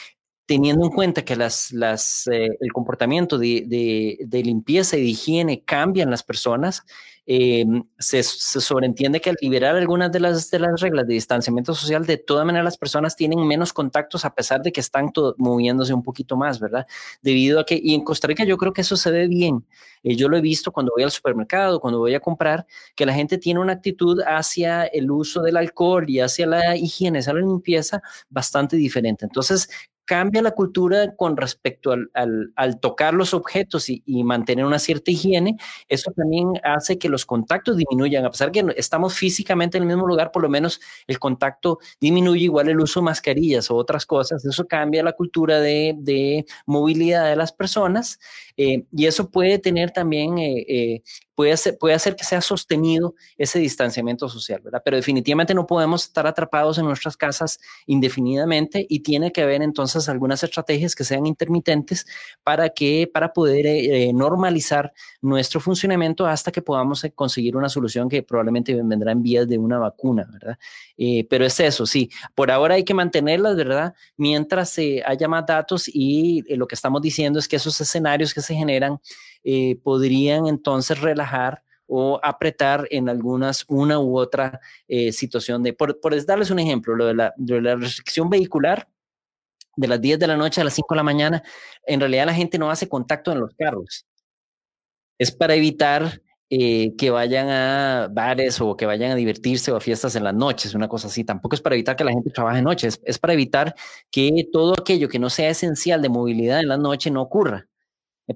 teniendo en cuenta que las, las, el comportamiento de, de, de, limpieza y de higiene cambian las personas, eh, se, sobreentiende que al liberar algunas de las, de las reglas de distanciamiento social, de todas maneras las personas tienen menos contactos a pesar de que están moviéndose un poquito más, ¿verdad? Debido a que, y en Costa Rica yo creo que eso se ve bien. Eh, yo lo he visto cuando voy al supermercado, cuando voy a comprar, que la gente tiene una actitud hacia el uso del alcohol y hacia la higiene, hacia la limpieza bastante diferente. Entonces, cambia la cultura con respecto al, al, tocar los objetos y, mantener una cierta higiene, eso también hace que los contactos disminuyan. A pesar que estamos físicamente en el mismo lugar, por lo menos el contacto disminuye, igual el uso de mascarillas o otras cosas. Eso cambia la cultura de, de movilidad de las personas eh, y eso puede tener también eh, eh, puede hacer, puede hacer que sea sostenido ese distanciamiento social, ¿verdad? Pero definitivamente no podemos estar atrapados en nuestras casas indefinidamente y tiene que haber entonces algunas estrategias que sean intermitentes para que, para poder eh, normalizar nuestro funcionamiento hasta que podamos eh, conseguir una solución que probablemente vendrá en vías de una vacuna, ¿verdad? Eh, pero es eso, sí, por ahora hay que mantenerlas, ¿verdad? Mientras haya más datos y lo que estamos diciendo es que esos escenarios que se generan eh, podrían entonces relajar o apretar en algunas, una u otra eh, situación de, por, darles un ejemplo, lo de la, restricción vehicular, de las 10 de la noche a las 5 de la mañana, en realidad la gente no hace contacto en los carros. Es para evitar eh, que vayan a bares o que vayan a divertirse o a fiestas en las noches, una cosa así. Tampoco es para evitar que la gente trabaje en noches, es para evitar que todo aquello que no sea esencial de movilidad en la noche no ocurra.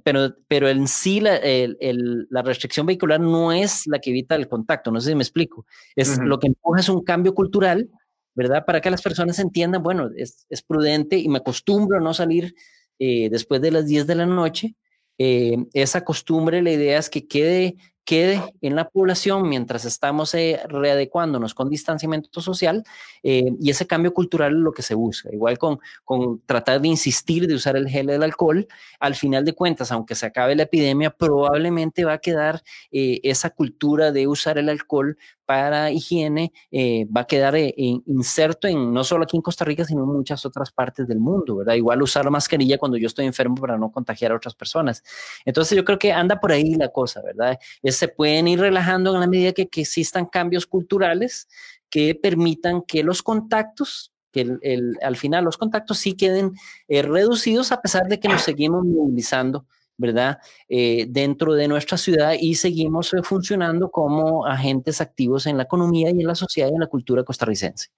Pero, pero en sí la, el, la, restricción vehicular no es la que evita el contacto, no sé si me explico. Es lo que empuja es un cambio cultural ¿verdad? Para que las personas entiendan, bueno, es, prudente y me acostumbro a no salir eh, después de las 10 de la noche. Eh, esa costumbre, la idea es que quede quede en la población mientras estamos eh, readecuándonos con distanciamiento social eh, y ese cambio cultural es lo que se busca. Igual con, con tratar de insistir de usar el gel del alcohol, al final de cuentas, aunque se acabe la epidemia, probablemente va a quedar eh, esa cultura de usar el alcohol para higiene eh, va a quedar eh, inserto en no solo aquí en Costa Rica, sino en muchas otras partes del mundo, ¿verdad? Igual usar la mascarilla cuando yo estoy enfermo para no contagiar a otras personas. Entonces yo creo que anda por ahí la cosa, ¿verdad? Se pueden ir relajando en la medida que, existan cambios culturales que permitan que los contactos que al final los contactos sí queden eh, reducidos a pesar de que nos seguimos movilizando ¿verdad? Eh, dentro de nuestra ciudad y seguimos eh, funcionando como agentes activos en la economía y en la sociedad y en la cultura costarricense.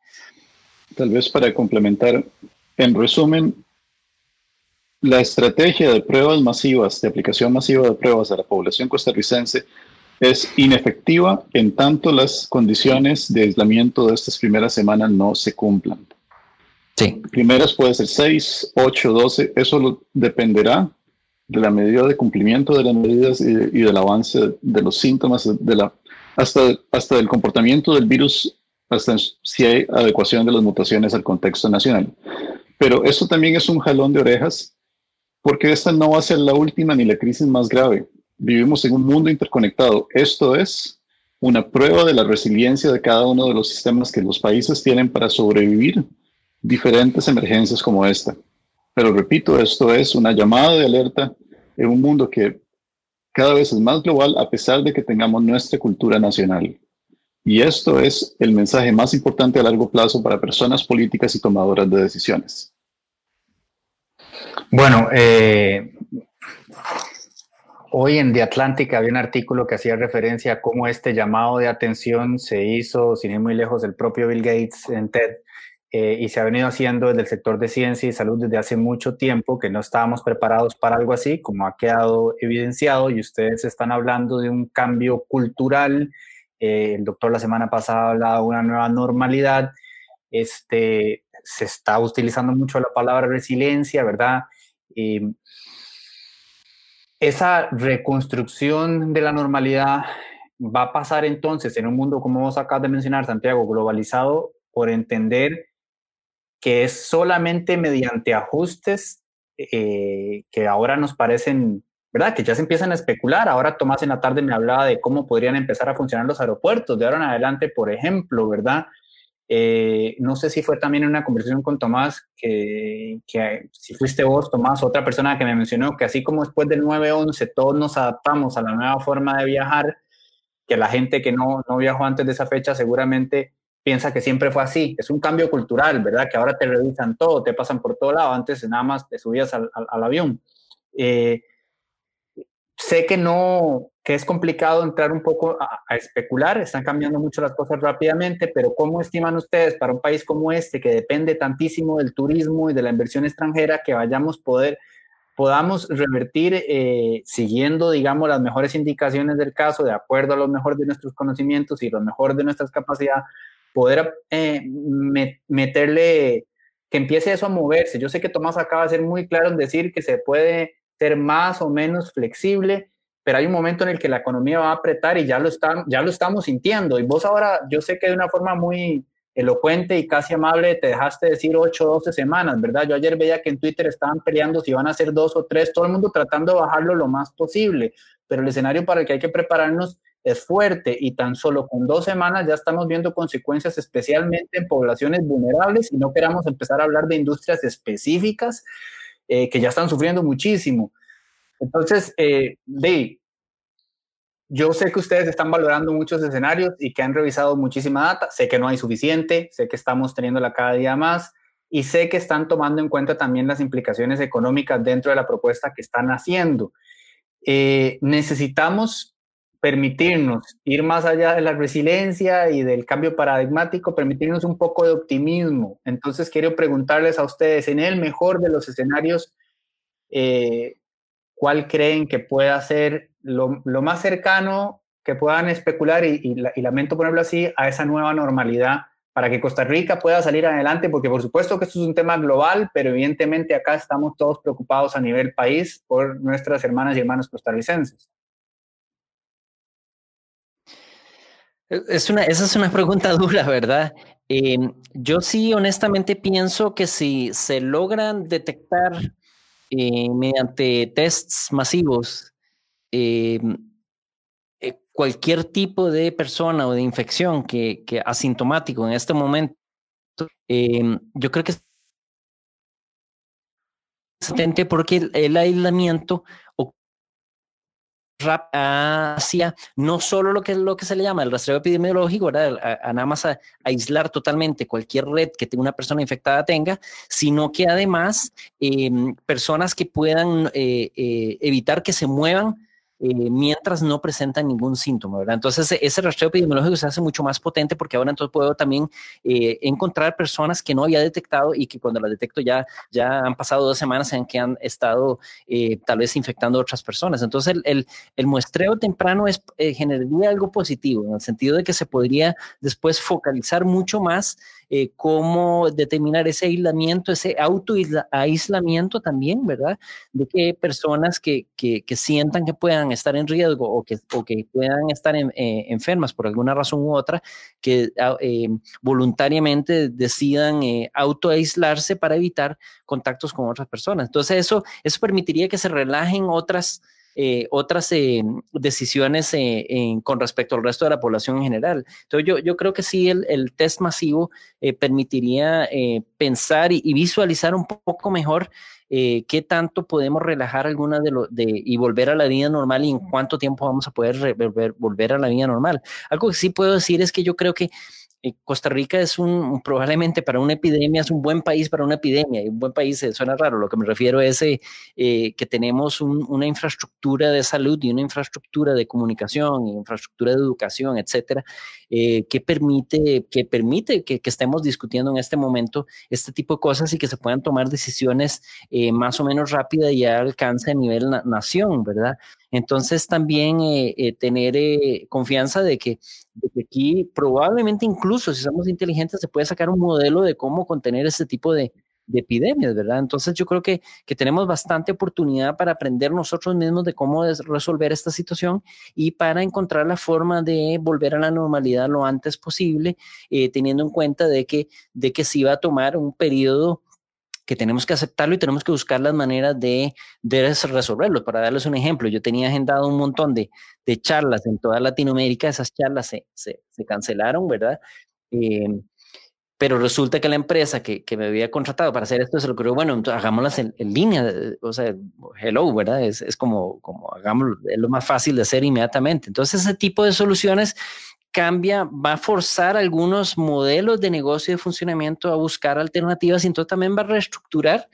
Tal vez para complementar, en resumen, la estrategia de pruebas masivas, de aplicación masiva de pruebas a la población costarricense es inefectiva en tanto las condiciones de aislamiento de estas primeras semanas no se cumplan. Sí. Primeras puede ser 6, 8, 12, eso dependerá de la medida de cumplimiento de las medidas y, del avance de los síntomas, de la, hasta, hasta del comportamiento del virus, hasta si hay adecuación de las mutaciones al contexto nacional. Pero eso también es un jalón de orejas, porque esta no va a ser la última ni la crisis más grave. Vivimos en un mundo interconectado. Esto es una prueba de la resiliencia de cada uno de los sistemas que los países tienen para sobrevivir diferentes emergencias como esta. Pero repito, esto es una llamada de alerta en un mundo que cada vez es más global a pesar de que tengamos nuestra cultura nacional. Y esto es el mensaje más importante a largo plazo para personas políticas y tomadoras de decisiones. Bueno, eh, hoy en The Atlantic había un artículo que hacía referencia a cómo este llamado de atención se hizo, sin ir muy lejos, del propio Bill Gates en TED, eh, y se ha venido haciendo desde el sector de ciencia y salud desde hace mucho tiempo, que no estábamos preparados para algo así, como ha quedado evidenciado, y ustedes están hablando de un cambio cultural. Eh, el doctor la semana pasada hablaba de una nueva normalidad. Este, se está utilizando mucho la palabra resiliencia, ¿verdad? Esa reconstrucción de la normalidad va a pasar entonces en un mundo, como vos acabas de mencionar, Santiago, globalizado, por entender que es solamente mediante ajustes eh, que ahora nos parecen, ¿verdad? Que ya se empiezan a especular. Ahora Tomás en la tarde me hablaba de cómo podrían empezar a funcionar los aeropuertos de ahora en adelante, por ejemplo, ¿verdad? Eh, no sé si fue también en una conversación con Tomás, que, que, si fuiste vos, Tomás, otra persona que me mencionó que así como después del 9-11 todos nos adaptamos a la nueva forma de viajar, que la gente que no, no viajó antes de esa fecha seguramente piensa que siempre fue así. Es un cambio cultural, ¿verdad? Que ahora te revisan todo, te pasan por todo lado. Antes nada más te subías al, avión. Eh, sé que no, que es complicado entrar un poco a, especular, están cambiando mucho las cosas rápidamente, pero ¿cómo estiman ustedes para un país como este, que depende tantísimo del turismo y de la inversión extranjera, que vayamos poder, podamos revertir eh, siguiendo, digamos, las mejores indicaciones del caso, de acuerdo a lo mejor de nuestros conocimientos y lo mejor de nuestras capacidades, poder eh, meterle, que empiece eso a moverse. Yo sé que Tomás acaba de ser muy claro en decir que se puede ser más o menos flexible, pero hay un momento en el que la economía va a apretar y ya lo, están, ya lo estamos sintiendo. Y vos ahora, yo sé que de una forma muy elocuente y casi amable te dejaste decir 8 o 12 semanas, ¿verdad? Yo ayer veía que en Twitter estaban peleando si van a ser dos o tres, todo el mundo tratando de bajarlo lo más posible, pero el escenario para el que hay que prepararnos es fuerte y tan solo con dos semanas ya estamos viendo consecuencias especialmente en poblaciones vulnerables y no queramos empezar a hablar de industrias específicas eh, que ya están sufriendo muchísimo. Entonces, eh, yo sé que ustedes están valorando muchos escenarios y que han revisado muchísima data, sé que no hay suficiente, sé que estamos teniéndola cada día más y sé que están tomando en cuenta también las implicaciones económicas dentro de la propuesta que están haciendo. Eh, necesitamos permitirnos ir más allá de la resiliencia y del cambio paradigmático, permitirnos un poco de optimismo. Entonces quiero preguntarles a ustedes, en el mejor de los escenarios, eh, ¿cuál creen que pueda ser lo, más cercano que puedan especular, y, lamento ponerlo así, a esa nueva normalidad para que Costa Rica pueda salir adelante, porque por supuesto que esto es un tema global, pero evidentemente acá estamos todos preocupados a nivel país por nuestras hermanas y hermanos costarricenses. Es una, esa es una pregunta dura, ¿verdad? Eh, yo sí honestamente pienso que si se logran detectar eh, mediante tests masivos eh, cualquier tipo de persona o de infección que, que asintomático en este momento, yo creo que es porque el aislamiento hacia no solo lo que, lo que se le llama el rastreo epidemiológico, A, nada más aislar totalmente cualquier red que una persona infectada tenga, sino que además em, personas que puedan eh, eh, evitar que se muevan eh, mientras no presentan ningún síntoma, ¿verdad? Entonces ese rastreo epidemiológico se hace mucho más potente porque ahora entonces puedo también eh, encontrar personas que no había detectado y que cuando las detecto ya, ya han pasado dos semanas en que han estado eh, tal vez infectando a otras personas. Entonces el, el, muestreo temprano es, generaría algo positivo en el sentido de que se podría después focalizar mucho más cómo determinar ese aislamiento, ese auto-aislamiento también, ¿verdad? De que personas que, que, que sientan que puedan estar en riesgo o que, o que puedan estar eh, enfermas por alguna razón u otra, que ah, eh, voluntariamente decidan eh, autoaislarse para evitar contactos con otras personas. Entonces eso, eso permitiría que se relajen otras, otras decisiones con respecto al resto de la población en general. Entonces yo, yo creo que sí, el, test masivo permitiría pensar y, visualizar un poco mejor eh, qué tanto podemos relajar alguna de los de y volver a la vida normal y en cuánto tiempo vamos a poder volver a la vida normal. Algo que sí puedo decir es que yo creo que eh, Costa Rica es un, probablemente para una epidemia, es un buen país para una epidemia, y un buen país, eh, suena raro, lo que me refiero es eh, que tenemos una infraestructura de salud y una infraestructura de comunicación, infraestructura de educación, etcétera, que permite, que, permite que, estemos discutiendo en este momento este tipo de cosas y que se puedan tomar decisiones más o menos rápidas y al alcance a nivel nación, ¿verdad? Entonces también eh, eh, tener eh, confianza de que, aquí probablemente incluso si somos inteligentes se puede sacar un modelo de cómo contener este tipo de, epidemias, ¿verdad? Entonces yo creo que, que, tenemos bastante oportunidad para aprender nosotros mismos de cómo resolver esta situación y para encontrar la forma de volver a la normalidad lo antes posible, teniendo en cuenta de que, de que va a tomar un periodo que tenemos que aceptarlo y tenemos que buscar las maneras de, de resolverlo. Para darles un ejemplo, yo tenía agendado un montón de, de charlas en toda Latinoamérica, esas charlas se, se, se cancelaron, ¿verdad? Eh, pero resulta que la empresa que, que, me había contratado para hacer esto se lo ocurrió, bueno, hagámoslas en, en, línea, o sea, hello, ¿verdad? Es, es como, como hagámoslo, es lo más fácil de hacer inmediatamente. Entonces, ese tipo de soluciones cambia, va a forzar algunos modelos de negocio y de funcionamiento a buscar alternativas entonces también va a reestructurar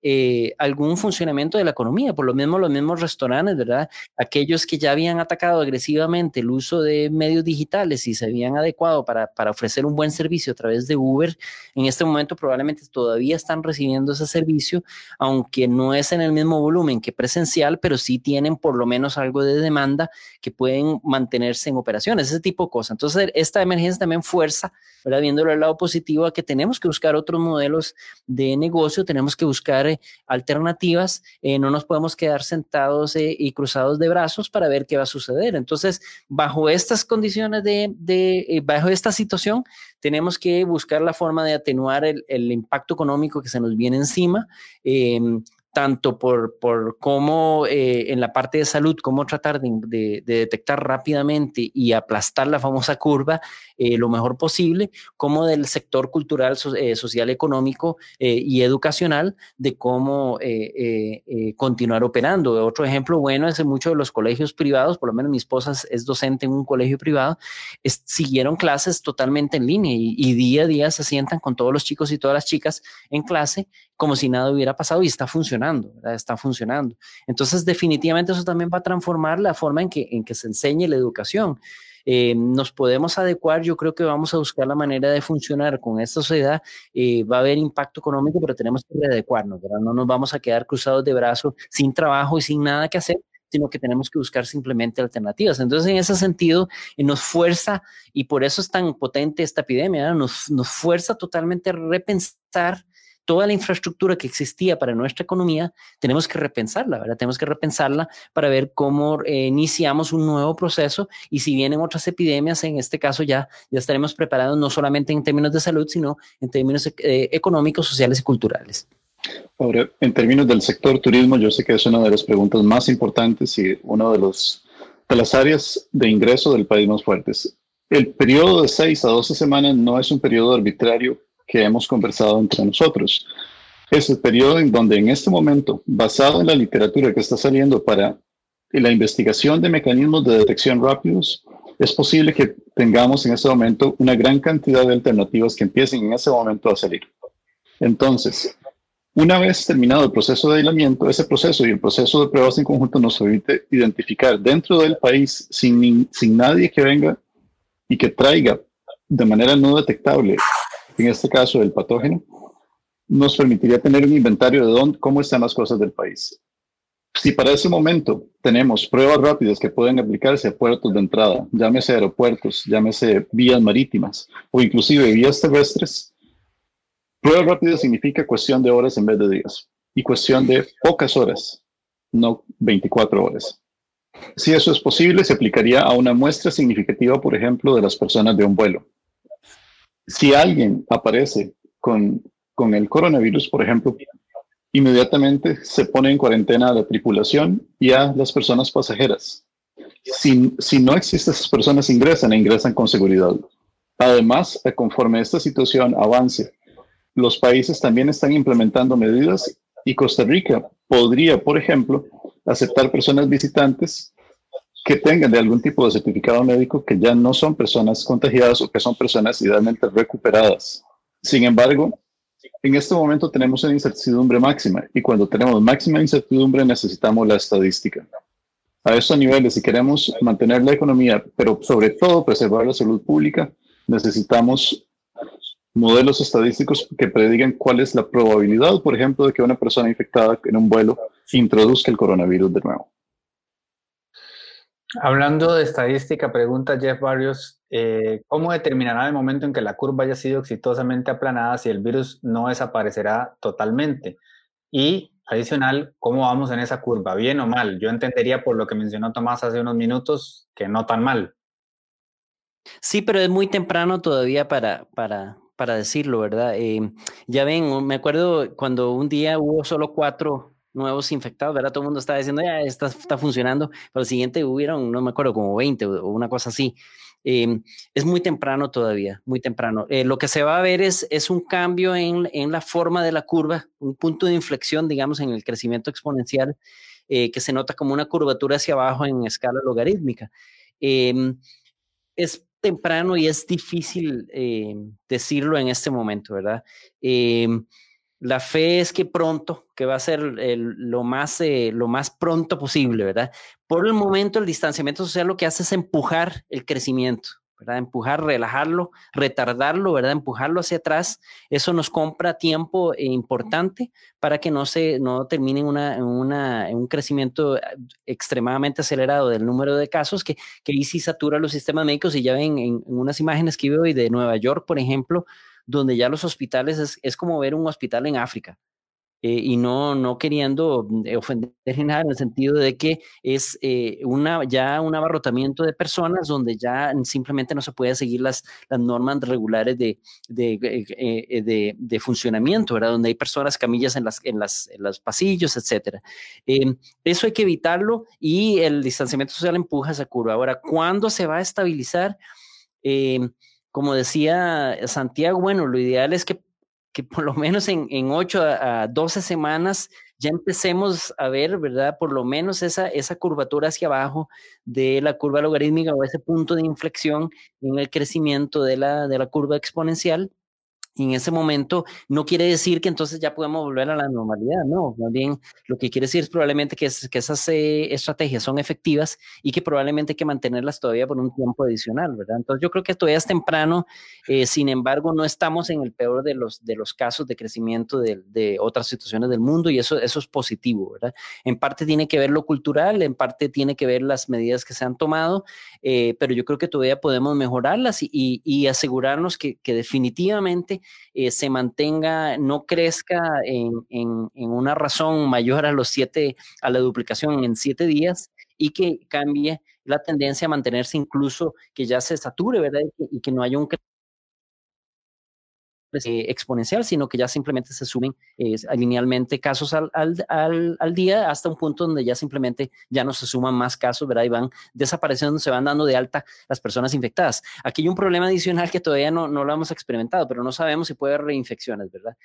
eh, algún funcionamiento de la economía. Por lo mismo, los mismos restaurantes, ¿verdad? Aquellos que ya habían atacado agresivamente el uso de medios digitales y se habían adecuado para, para ofrecer un buen servicio a través de Uber, en este momento probablemente todavía están recibiendo ese servicio, aunque no es en el mismo volumen que presencial, pero sí tienen por lo menos algo de demanda que pueden mantenerse en operaciones, ese tipo de cosas. Entonces, esta emergencia también fuerza, ¿verdad? Viéndolo al lado positivo, a que tenemos que buscar otros modelos de negocio, tenemos que buscar alternativas, eh, no nos podemos quedar sentados eh, y cruzados de brazos para ver qué va a suceder. Entonces, bajo estas condiciones de, eh, bajo esta situación, tenemos que buscar la forma de atenuar el, impacto económico que se nos viene encima em, tanto por, por cómo eh, en la parte de salud, cómo tratar de, detectar rápidamente y aplastar la famosa curva eh, lo mejor posible, como del sector cultural, eh, social, económico y educacional, de cómo continuar operando. Otro ejemplo bueno es en muchos de los colegios privados, por lo menos mi esposa es docente en un colegio privado, siguieron clases totalmente en línea y, y día a día se sientan con todos los chicos y todas las chicas en clase como si nada hubiera pasado y está funcionando, está funcionando. Entonces, definitivamente eso también va a transformar la forma en que, en que se enseñe la educación. Eh, nos podemos adecuar, yo creo que vamos a buscar la manera de funcionar con esta sociedad. Eh, va a haber impacto económico, pero tenemos que readecuarnos, ¿verdad? No nos vamos a quedar cruzados de brazos sin trabajo y sin nada que hacer, sino que tenemos que buscar simplemente alternativas. Entonces, en ese sentido, eh, nos fuerza, y por eso es tan potente esta epidemia, nos, nos fuerza totalmente a repensar toda la infraestructura que existía para nuestra economía, tenemos que repensarla, ¿verdad? Tenemos que repensarla para ver cómo eh, iniciamos un nuevo proceso y si vienen otras epidemias, en este caso ya, ya estaremos preparados no solamente en términos de salud, sino en términos eh, económicos, sociales y culturales. Ahora, en términos del sector turismo, yo sé que es una de las preguntas más importantes y una de, los, de las áreas de ingreso del país más fuertes. El periodo de 6 a 12 semanas no es un periodo arbitrario que hemos conversado entre nosotros. Es el periodo en donde en este momento, basado en la literatura que está saliendo para la investigación de mecanismos de detección rápidos, es posible que tengamos en este momento una gran cantidad de alternativas que empiecen en ese momento a salir. Entonces, una vez terminado el proceso de aislamiento, ese proceso y el proceso de pruebas en conjunto nos permite identificar dentro del país, sin, sin nadie que venga y que traiga de manera no detectable en este caso el patógeno, nos permitiría tener un inventario de dónde, cómo están las cosas del país. Si para ese momento tenemos pruebas rápidas que pueden aplicarse a puertos de entrada, llámese aeropuertos, llámese vías marítimas o inclusive vías terrestres, pruebas rápidas significa cuestión de horas en vez de días y cuestión de pocas horas, no 24 horas. Si eso es posible, se aplicaría a una muestra significativa, por ejemplo, de las personas de un vuelo si alguien aparece con, con el coronavirus, por ejemplo, inmediatamente se pone en cuarentena a la tripulación y a las personas pasajeras. Si, si no existen esas personas ingresan e ingresan con seguridad. Además, eh, conforme esta situación avance, los países también están implementando medidas y Costa Rica podría, por ejemplo, aceptar personas visitantes que tengan de algún tipo de certificado médico que ya no son personas contagiadas o que son personas idealmente recuperadas. Sin embargo, en este momento tenemos una incertidumbre máxima y cuando tenemos máxima incertidumbre necesitamos la estadística. A estos niveles, si queremos mantener la economía, pero sobre todo preservar la salud pública, necesitamos modelos estadísticos que predigan cuál es la probabilidad, por ejemplo, de que una persona infectada en un vuelo introduzca el coronavirus de nuevo. Hablando de estadística, pregunta Jeff Barrios, eh, ¿cómo determinará el momento en que la curva haya sido exitosamente aplanada si el virus no desaparecerá totalmente? Y adicional, ¿cómo vamos en esa curva? ¿Bien o mal? Yo entendería por lo que mencionó Tomás hace unos minutos que no tan mal. Sí, pero es muy temprano todavía para, para, para decirlo, ¿verdad? Eh, ya ven, me acuerdo cuando un día hubo solo cuatro nuevos infectados, ¿verdad? Todo el mundo está diciendo, ya, está, está funcionando, pero el siguiente hubieron, no me acuerdo, como 20 o una cosa así. Em, es muy temprano todavía, muy temprano. Eh, lo que se va a ver es, es un cambio en, en, la forma de la curva, un punto de inflexión, digamos, en el crecimiento exponencial, eh, que se nota como una curvatura hacia abajo en escala logarítmica. Em, es temprano y es difícil em, decirlo en este momento, ¿verdad? La fe es que pronto, que va a ser lo, más, eh, lo más pronto posible, ¿verdad? Por el momento el distanciamiento social lo que hace es empujar el crecimiento, ¿verdad? Empujar, relajarlo, retardarlo, ¿verdad? Empujarlo hacia atrás. Eso nos compra tiempo eh, importante para que no se no termine en, una, un crecimiento eh, extremadamente acelerado del número de casos que, que ahí sí satura los sistemas médicos y ya ven en, en unas imágenes que veo hoy de Nueva York, por ejemplo, donde ya los hospitales es, es como ver un hospital en África. Eh, y no, no queriendo mm, ofender nada en el sentido de que es eh, una, ya un abarrotamiento de personas donde ya simplemente no se puede seguir las, las normas regulares de, de, eh, de, funcionamiento, ¿verdad? Donde hay personas, camillas en, las, en, las, en los pasillos, etcétera. eso hay que evitarlo y el distanciamiento social empuja esa curva. Ahora, ¿cuándo se va a estabilizar? Como decía Santiago, bueno, lo ideal es que, que por lo menos en, en 8 a, 12 semanas ya empecemos a ver, ¿verdad? Por lo menos esa, esa curvatura hacia abajo de la curva logarítmica o ese punto de inflexión en el crecimiento de la, de la curva exponencial y en ese momento no quiere decir que entonces ya podemos volver a la normalidad, no, más bien lo que quiere decir es probablemente que, que esas eh, estrategias son efectivas y que probablemente hay que mantenerlas todavía por un tiempo adicional, ¿verdad? Entonces yo creo que todavía es temprano Eh, sin embargo, no estamos en el peor de los, de los casos de crecimiento de, de, otras situaciones del mundo y eso, eso es positivo, ¿verdad? En parte tiene que ver lo cultural, en parte tiene que ver las medidas que se han tomado, eh, pero yo creo que todavía podemos mejorarlas y, y, asegurarnos que, que definitivamente eh, se mantenga, no crezca en, en, una razón mayor a los siete, a la duplicación en siete días y que cambie la tendencia a mantenerse incluso que ya se sature, ¿verdad? Y que, y que no haya un eh, exponencial, sino que ya simplemente se suben eh, linealmente casos al, al, al, al, día hasta un punto donde ya simplemente ya no se suman más casos, ¿verdad? Y van desapareciendo, se van dando de alta las personas infectadas. Aquí hay un problema adicional que todavía no, no lo hemos experimentado, pero no sabemos si puede haber reinfecciones, ¿verdad?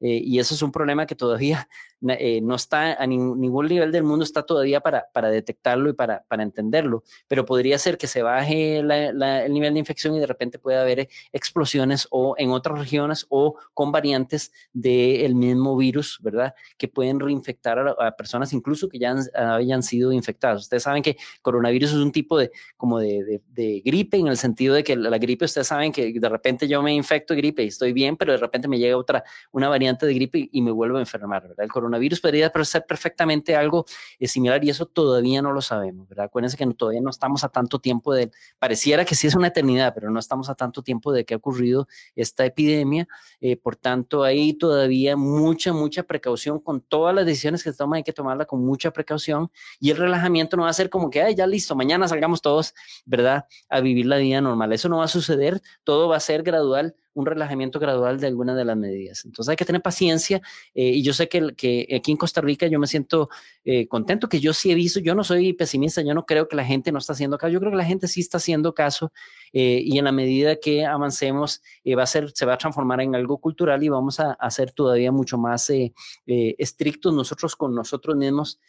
Eh, y eso es un problema que todavía eh, no está a ni, ningún nivel del mundo, está todavía para, para detectarlo y para, para entenderlo, pero podría ser que se baje la, la, el nivel de infección y de repente pueda haber explosiones o en otras regiones o con variantes del mismo virus, ¿verdad? Que pueden reinfectar a, a personas incluso que ya han, hayan sido infectadas. Ustedes saben que coronavirus es un tipo de, como de, de, de, gripe, en el sentido de que la gripe, ustedes saben que de repente yo me infecto gripe y estoy bien, pero de repente me llega otra, una variante de gripe y, y me vuelvo a enfermar, ¿verdad? El coronavirus podría ser perfectamente algo eh, similar y eso todavía no lo sabemos, ¿verdad? Acuérdense que no, todavía no estamos a tanto tiempo de, pareciera que sí es una eternidad, pero no estamos a tanto tiempo de que ha ocurrido esta epidemia eh, por tanto, hay todavía mucha, mucha precaución con todas las decisiones que se toman, hay que tomarla con mucha precaución y el relajamiento no va a ser como que, ay, ya listo, mañana salgamos todos, ¿verdad? A vivir la vida normal. Eso no va a suceder, todo va a ser gradual un relajamiento gradual de alguna de las medidas. Entonces hay que tener paciencia eh, y yo sé que, que, aquí en Costa Rica yo me siento eh, contento, que yo sí he visto, yo no soy pesimista, yo no creo que la gente no está haciendo caso, yo creo que la gente sí está haciendo caso eh, y en la medida que avancemos va a ser, se va a transformar en algo cultural y vamos a, ser todavía mucho más estrictos nosotros con nosotros mismos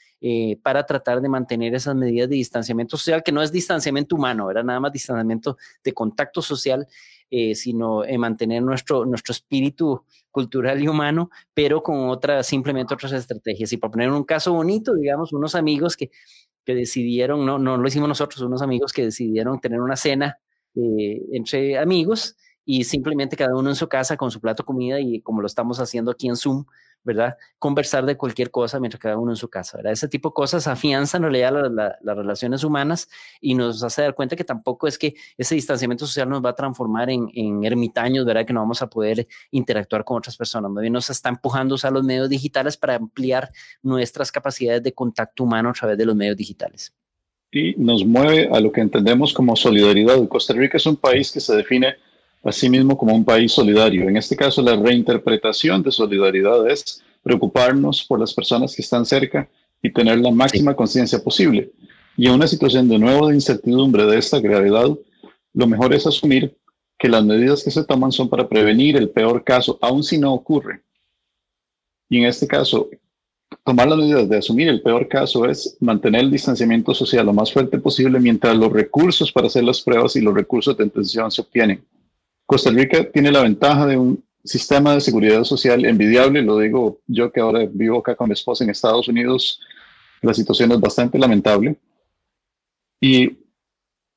para tratar de mantener esas medidas de distanciamiento social, que no es distanciamiento humano, era nada más distanciamiento de contacto social eh, sino en mantener nuestro, nuestro espíritu cultural y humano, pero con otras, simplemente otras estrategias. Y para poner un caso bonito, digamos, unos amigos que, que decidieron, no, no lo hicimos nosotros, unos amigos que decidieron tener una cena eh, entre amigos y simplemente cada uno en su casa con su plato comida y como lo estamos haciendo aquí en Zoom, ¿verdad? Conversar de cualquier cosa mientras cada uno en su casa, ¿verdad? Ese tipo de cosas afianzan en realidad la, la, las relaciones humanas y nos hace dar cuenta que tampoco es que ese distanciamiento social nos va a transformar en, en ermitaños, ¿verdad? Que no vamos a poder interactuar con otras personas. Más bien nos está empujando a usar los medios digitales para ampliar nuestras capacidades de contacto humano a través de los medios digitales. Y nos mueve a lo que entendemos como solidaridad. Costa Rica es un país que se define asimismo como un país solidario. En este caso, la reinterpretación de solidaridad es preocuparnos por las personas que están cerca y tener la máxima conciencia posible. Y en una situación de nuevo de incertidumbre de esta gravedad, lo mejor es asumir que las medidas que se toman son para prevenir el peor caso, aun si no ocurre. Y en este caso, tomar las medidas de asumir el peor caso es mantener el distanciamiento social lo más fuerte posible mientras los recursos para hacer las pruebas y los recursos de atención se obtienen. Costa Rica tiene la ventaja de un sistema de seguridad social envidiable, lo digo yo que ahora vivo acá con mi esposa en Estados Unidos, la situación es bastante lamentable. Y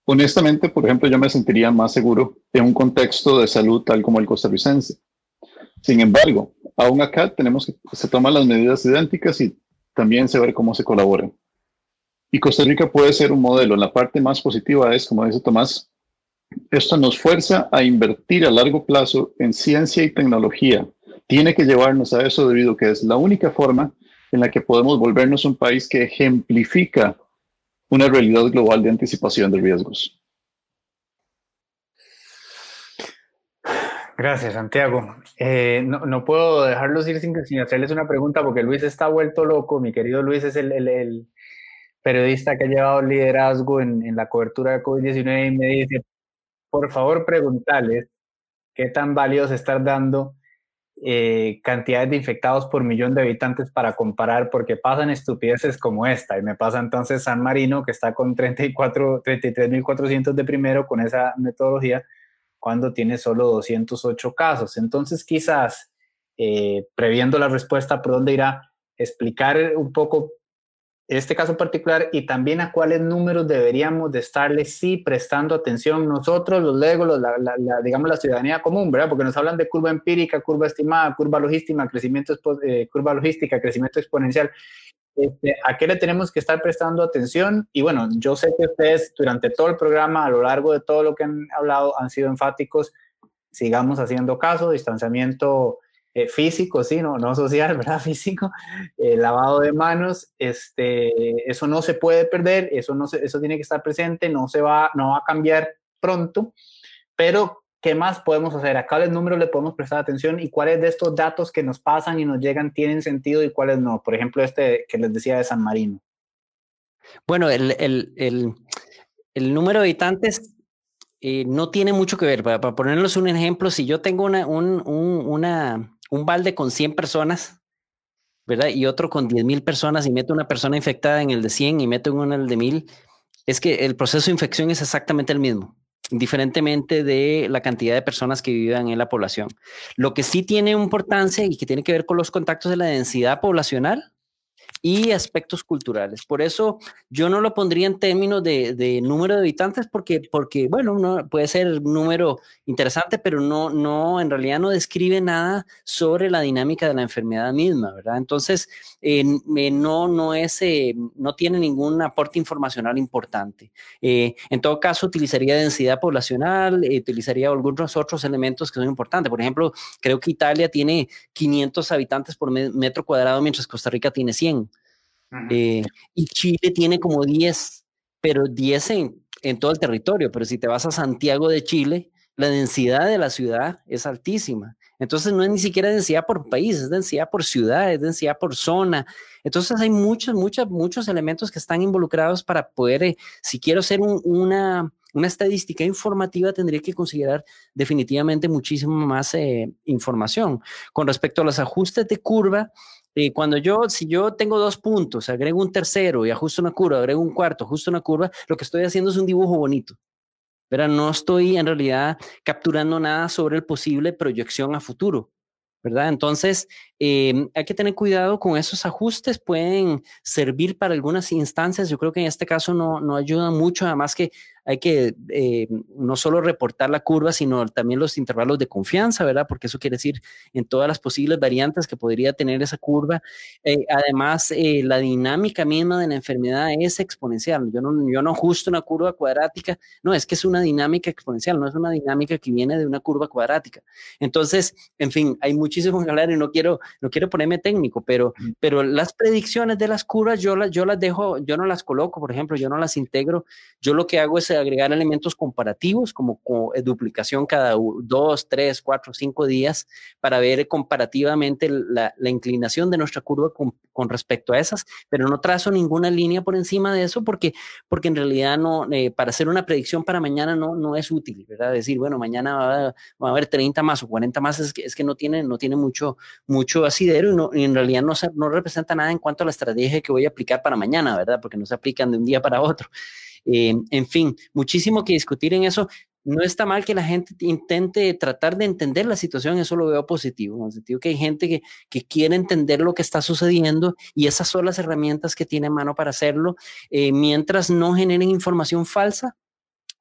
honestamente, por ejemplo, yo me sentiría más seguro en un contexto de salud tal como el costarricense. Sin embargo, aún acá tenemos que se toman las medidas idénticas y también se ve cómo se colabora. Y Costa Rica puede ser un modelo. La parte más positiva es, como dice Tomás, esto nos fuerza a invertir a largo plazo en ciencia y tecnología. Tiene que llevarnos a eso debido a que es la única forma en la que podemos volvernos un país que ejemplifica una realidad global de anticipación de riesgos. Gracias, Santiago. Eh, no, puedo dejarlos ir sin, sin, hacerles una pregunta porque Luis está vuelto loco. Mi querido Luis es el periodista que ha llevado liderazgo en, en la cobertura de COVID-19 y me dice, por favor preguntarles qué tan válido es estar dando eh, cantidades de infectados por millón de habitantes para comparar, porque pasan estupideces como esta. Y me pasa entonces San Marino, que está con 34, 33.400 de primero con esa metodología, cuando tiene solo 208 casos. Entonces, quizás, eh, previendo la respuesta por dónde irá, explicar un poco este caso particular y también a cuáles números deberíamos de estarle sí prestando atención nosotros, los legos, la, digamos la ciudadanía común, ¿verdad? Porque nos hablan de curva empírica, curva estimada, curva logística, crecimiento, eh, curva logística, crecimiento exponencial. Este, ¿A qué le tenemos que estar prestando atención? Y bueno, yo sé que ustedes durante todo el programa, a lo largo de todo lo que han hablado, han sido enfáticos. Sigamos haciendo caso, distanciamiento eh, físico, sí, no, no social, ¿verdad? Físico, eh, lavado de manos, este, eso no se puede perder, eso, no eso tiene que estar presente, no, se va, no va a cambiar pronto, pero ¿qué más podemos hacer? ¿A cuáles números le podemos prestar atención y cuáles de estos datos que nos pasan y nos llegan tienen sentido y cuáles no? Por ejemplo, este que les decía de San Marino. Bueno, el, el, el, el número de habitantes eh, no tiene mucho que ver. Para, para, ponerles un ejemplo, si yo tengo una, un, un, una, un balde con 100 personas, ¿verdad? Y otro con 10 mil personas y meto una persona infectada en el de 100 y meto en el de 1000, es que el proceso de infección es exactamente el mismo, indiferentemente de la cantidad de personas que vivan en la población. Lo que sí tiene importancia y que tiene que ver con los contactos de la densidad poblacional y aspectos culturales. Por eso yo no lo pondría en términos de, número de habitantes porque, porque bueno, no, puede ser un número interesante, pero no, no, en realidad no describe nada sobre la dinámica de la enfermedad misma, ¿verdad? Entonces, eh, no, no, es, eh, no tiene ningún aporte informacional importante. Eh, en todo caso, utilizaría densidad poblacional, utilizaría algunos otros elementos que son importantes. Por ejemplo, creo que Italia tiene 500 habitantes por metro cuadrado, mientras Costa Rica tiene 100. Eh, y Chile tiene como 10, pero 10 en, todo el territorio. Pero si te vas a Santiago de Chile, la densidad de la ciudad es altísima. Entonces no es ni siquiera densidad por país, es densidad por ciudad, es densidad por zona. Entonces hay muchos, muchos, muchos elementos que están involucrados para poder, eh, si quiero hacer una, una estadística informativa, tendría que considerar definitivamente muchísimo más eh, información. Con respecto a los ajustes de curva, y cuando yo, si yo tengo dos puntos, agrego un tercero y ajusto una curva, agrego un cuarto, ajusto una curva, lo que estoy haciendo es un dibujo bonito. Pero no estoy en realidad capturando nada sobre el posible proyección a futuro. ¿verdad? Entonces, em, hay que tener cuidado con esos ajustes, pueden servir para algunas instancias, yo creo que en este caso no, no ayuda mucho, además que hay que eh, no solo reportar la curva, sino también los intervalos de confianza, ¿verdad? Porque eso quiere decir en todas las posibles variantes que podría tener esa curva. Eh, además, eh, la dinámica misma de la enfermedad es exponencial. Yo no, yo no ajusto una curva cuadrática, no, es que es una dinámica exponencial, no es una dinámica que viene de una curva cuadrática. Entonces, en fin, hay muchísimo que hablar y no quiero, no quiero ponerme técnico, pero, pero las predicciones de las curvas yo las, yo las dejo, yo no las coloco, por ejemplo, yo no las integro. Yo lo que hago es agregar elementos comparativos como, duplicación cada dos, tres, cuatro, cinco días para ver comparativamente la, inclinación de nuestra curva con, respecto a esas, pero no trazo ninguna línea por encima de eso porque, porque en realidad no, eh, para hacer una predicción para mañana no, no es útil, ¿verdad? Decir, bueno, mañana va, a haber 30 más o 40 más, es que, es que no tiene, no tiene mucho, mucho asidero y, no, en realidad no, no representa nada en cuanto a la estrategia que voy a aplicar para mañana, ¿verdad? Porque no se aplican de un día para otro. Eh, en fin, muchísimo que discutir en eso. No está mal que la gente intente tratar de entender la situación, eso lo veo positivo, en el sentido que hay gente que, que quiere entender lo que está sucediendo y esas son las herramientas que tiene a mano para hacerlo, eh, mientras no generen información falsa,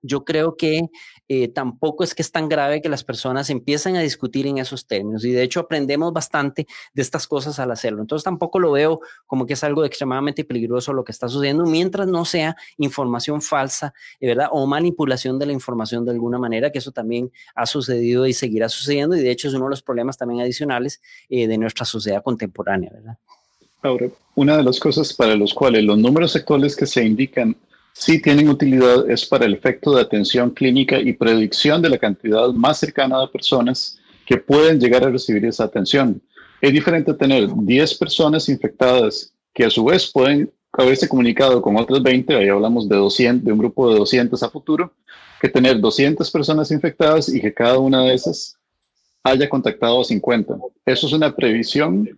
yo creo que eh, tampoco es que es tan grave que las personas empiecen a discutir en esos términos y de hecho aprendemos bastante de estas cosas al hacerlo. Entonces tampoco lo veo como que es algo extremadamente peligroso lo que está sucediendo mientras no sea información falsa, eh, ¿verdad? O manipulación de la información de alguna manera, que eso también ha sucedido y seguirá sucediendo y de hecho es uno de los problemas también adicionales eh, de nuestra sociedad contemporánea, ¿verdad? Una de las cosas para los cuales los números actuales que se indican sí tienen utilidad es para el efecto de atención clínica y predicción de la cantidad más cercana de personas que pueden llegar a recibir esa atención. Es diferente tener 10 personas infectadas que a su vez pueden haberse comunicado con otras 20, ahí hablamos de 200, de un grupo de 200 a futuro, que tener 200 personas infectadas y que cada una de esas haya contactado a 50. Eso es una previsión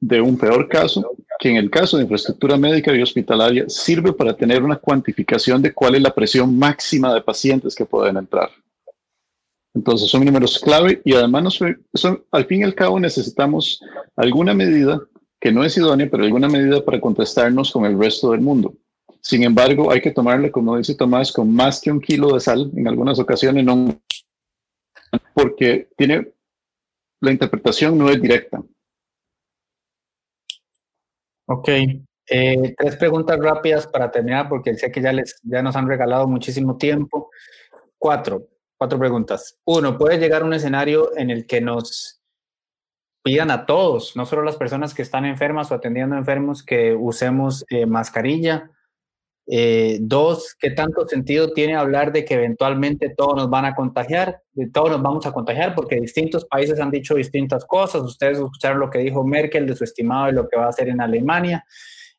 de un peor caso, que en el caso de infraestructura médica y hospitalaria sirve para tener una cuantificación de cuál es la presión máxima de pacientes que pueden entrar. Entonces son números clave y además son, al fin y al cabo necesitamos alguna medida que no es idónea, pero alguna medida para contestarnos con el resto del mundo. Sin embargo, hay que tomarle, como dice Tomás, con más que un kilo de sal en algunas ocasiones, porque tiene la interpretación no es directa. Ok, eh, tres preguntas rápidas para terminar, porque sé que ya, les, ya nos han regalado muchísimo tiempo. Cuatro, cuatro preguntas. Uno, ¿puede llegar un escenario en el que nos pidan a todos, no solo las personas que están enfermas o atendiendo enfermos, que usemos eh, mascarilla? Eh, dos, ¿qué tanto sentido tiene hablar de que eventualmente todos nos van a contagiar? Todos nos vamos a contagiar porque distintos países han dicho distintas cosas. Ustedes escucharon lo que dijo Merkel de su estimado de lo que va a hacer en Alemania.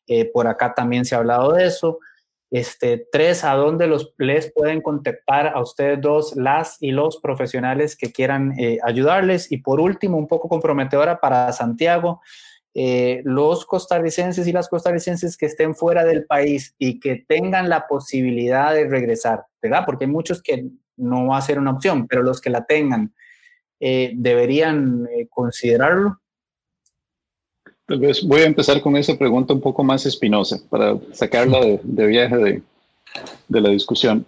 Eh, por acá también se ha hablado de eso. Este, tres, ¿a dónde los, les pueden contactar a ustedes dos, las y los profesionales que quieran eh, ayudarles? Y por último, un poco comprometedora para Santiago, eh, los costarricenses y las costarricenses que estén fuera del país y que tengan la posibilidad de regresar, ¿verdad? Porque hay muchos que no va a ser una opción, pero los que la tengan, ¿deberían considerarlo? Tal vez voy a empezar con esa pregunta un poco más espinosa para sacarla de, viaje de, de, la discusión.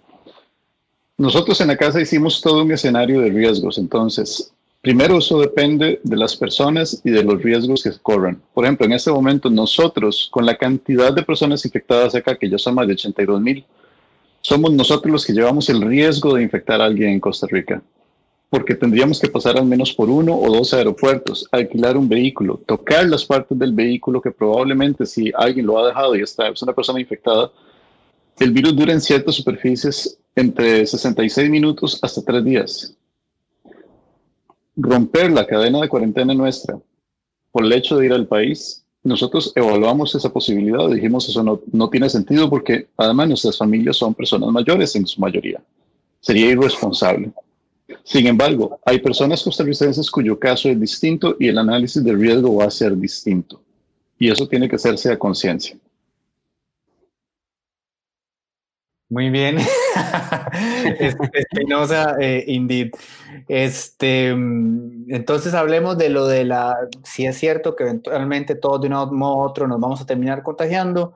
Nosotros en la casa hicimos todo un escenario de riesgos, entonces, primero eso depende de las personas y de los riesgos que corren. Por ejemplo, en este momento nosotros, con la cantidad de personas infectadas acá, que ya son más de 82 mil, somos nosotros los que llevamos el riesgo de infectar a alguien en Costa Rica porque tendríamos que pasar al menos por uno o dos aeropuertos, alquilar un vehículo, tocar las partes del vehículo que probablemente si alguien lo ha dejado y está, es una persona infectada, el virus dura en ciertas superficies entre 66 minutos hasta tres días. Romper la cadena de cuarentena nuestra por el hecho de ir al país, nosotros evaluamos esa posibilidad, dijimos eso no, no tiene sentido porque además nuestras familias son personas mayores en su mayoría. Sería irresponsable. Sin embargo, hay personas costarricenses cuyo caso es distinto y el análisis de riesgo va a ser distinto. Y eso tiene que hacerse a conciencia. Muy bien. Espinosa, eh, indeed. Este, mm, entonces hablemos de lo de la, si es cierto que eventualmente todos de un modo u otro nos vamos a terminar contagiando,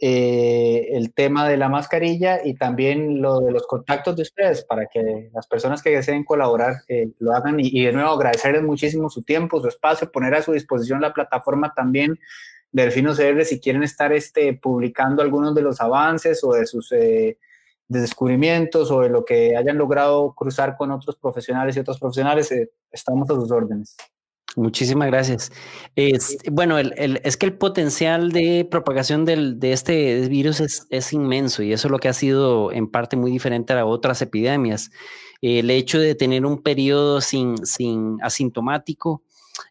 eh, el tema de la mascarilla y también lo de los contactos de ustedes para que las personas que deseen colaborar eh, lo hagan y, de nuevo agradecerles muchísimo su tiempo, su espacio, poner a su disposición la plataforma también de Delfino CR si quieren estar este, publicando algunos de los avances o de sus eh, descubrimientos o de lo que hayan logrado cruzar con otros profesionales y otros profesionales, estamos a sus órdenes. Muchísimas gracias. Es, bueno, es que el potencial de propagación de este virus es, inmenso y eso es lo que ha sido en parte muy diferente a otras epidemias. El hecho de tener un periodo sin, sin asintomático,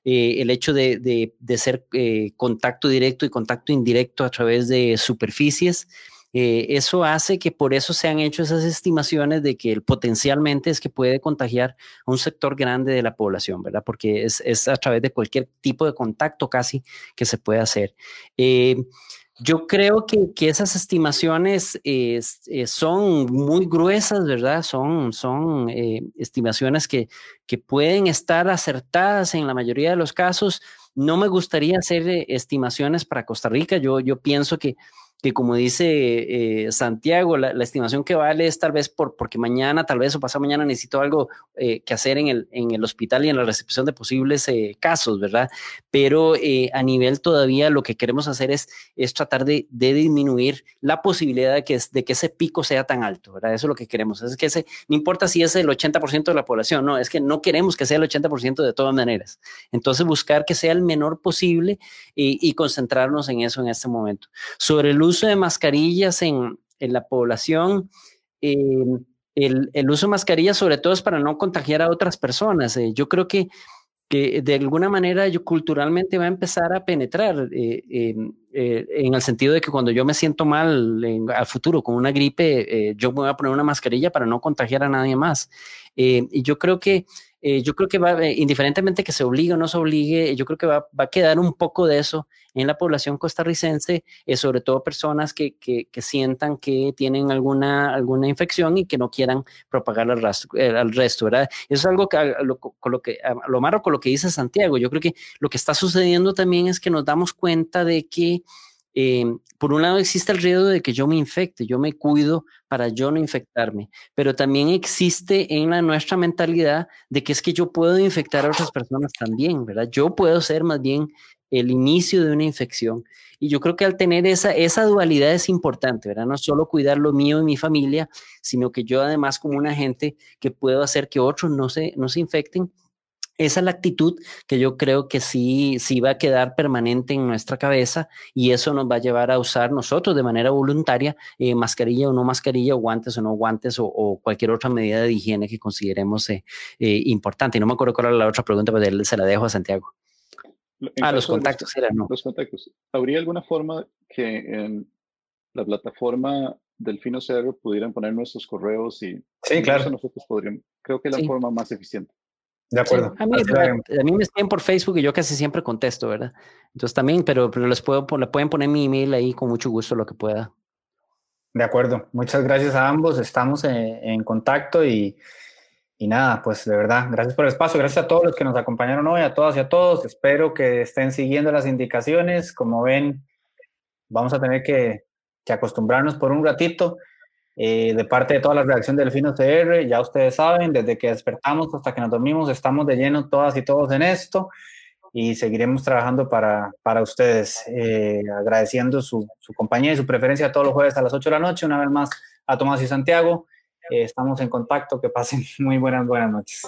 eh, el hecho de, ser eh, contacto directo y contacto indirecto a través de superficies, eh, eso hace que por eso se han hecho esas estimaciones de que potencialmente es que puede contagiar a un sector grande de la población, ¿verdad? Porque es, a través de cualquier tipo de contacto casi que se puede hacer. Eh, yo creo que, esas estimaciones eh, son muy gruesas, ¿verdad? Son, son estimaciones que, que pueden estar acertadas en la mayoría de los casos. No me gustaría hacer estimaciones para Costa Rica. Yo, yo pienso que que como dice eh, Santiago, la, estimación que vale es tal vez por, porque mañana, tal vez o pasado mañana necesito algo eh, que hacer en el, en el hospital y en la recepción de posibles eh, casos, ¿verdad? Pero a nivel todavía lo que queremos hacer es, es tratar de, de disminuir la posibilidad de que, de que ese pico sea tan alto, ¿verdad? Eso es lo que queremos. Es que ese, no importa si es el 80% de la población, no, es que no queremos que sea el 80% de todas maneras. Entonces buscar que sea el menor posible y, y concentrarnos en eso en este momento. Sobre el uso de mascarillas en, la población, eh, el, uso de mascarillas sobre todo es para no contagiar a otras personas. Eh, yo creo que, que de alguna manera yo culturalmente va a empezar a penetrar eh, en el sentido de que cuando yo me siento mal al futuro con una gripe, yo me voy a poner una mascarilla para no contagiar a nadie más. y yo creo que eh, yo creo que va, eh, indiferentemente que se obligue o no se obligue, yo creo que va, va a quedar un poco de eso en la población costarricense, eh, sobre todo personas que, que, que, sientan que tienen alguna, alguna infección y que no quieran propagar al, resto, al resto ¿verdad? Eso es algo que, lo, con lo que, lo malo con lo que dice Santiago, yo creo que lo que está sucediendo también es que nos damos cuenta de que eh, por un lado existe el riesgo de que yo me infecte, yo me cuido para yo no infectarme, pero también existe en la nuestra mentalidad de que es que yo puedo infectar a otras personas también, ¿verdad? Yo puedo ser más bien el inicio de una infección. Y yo creo que al tener esa, esa dualidad es importante, ¿verdad? No solo cuidar lo mío y mi familia, sino que yo además como un agente que puedo hacer que otros no se, no se infecten esa es la actitud que yo creo que sí, sí va a quedar permanente en nuestra cabeza y eso nos va a llevar a usar nosotros de manera voluntaria eh, mascarilla o no mascarilla, o guantes o no guantes o, cualquier otra medida de higiene que consideremos eh, eh, importante. Y no me acuerdo cuál era la otra pregunta, pero se la dejo a Santiago. ah, los contactos, los, no. Los contactos. ¿Habría alguna forma que en la plataforma del Fino Cerebro pudieran poner nuestros correos y sí, claro. nosotros podríamos? Creo que es la forma más eficiente. De acuerdo. a, mí, a, mí, me escriben por Facebook y yo casi siempre contesto, ¿verdad? Entonces también, pero, pero les puedo, le pueden poner mi email ahí con mucho gusto lo que pueda. De acuerdo. Muchas gracias a ambos. Estamos en, en contacto y, y, nada, pues de verdad, gracias por el espacio. Gracias a todos los que nos acompañaron hoy, a todas y a todos. Espero que estén siguiendo las indicaciones. Como ven, vamos a tener que, que acostumbrarnos por un ratito. Eh, de parte de toda la redacción del Fino CR, ya ustedes saben, desde que despertamos hasta que nos dormimos, estamos de lleno todas y todos en esto y seguiremos trabajando para, para ustedes, eh, agradeciendo su, su, compañía y su preferencia todos los jueves a las 8 de la noche. Una vez más a Tomás y Santiago, eh, estamos en contacto, que pasen muy buenas, buenas noches.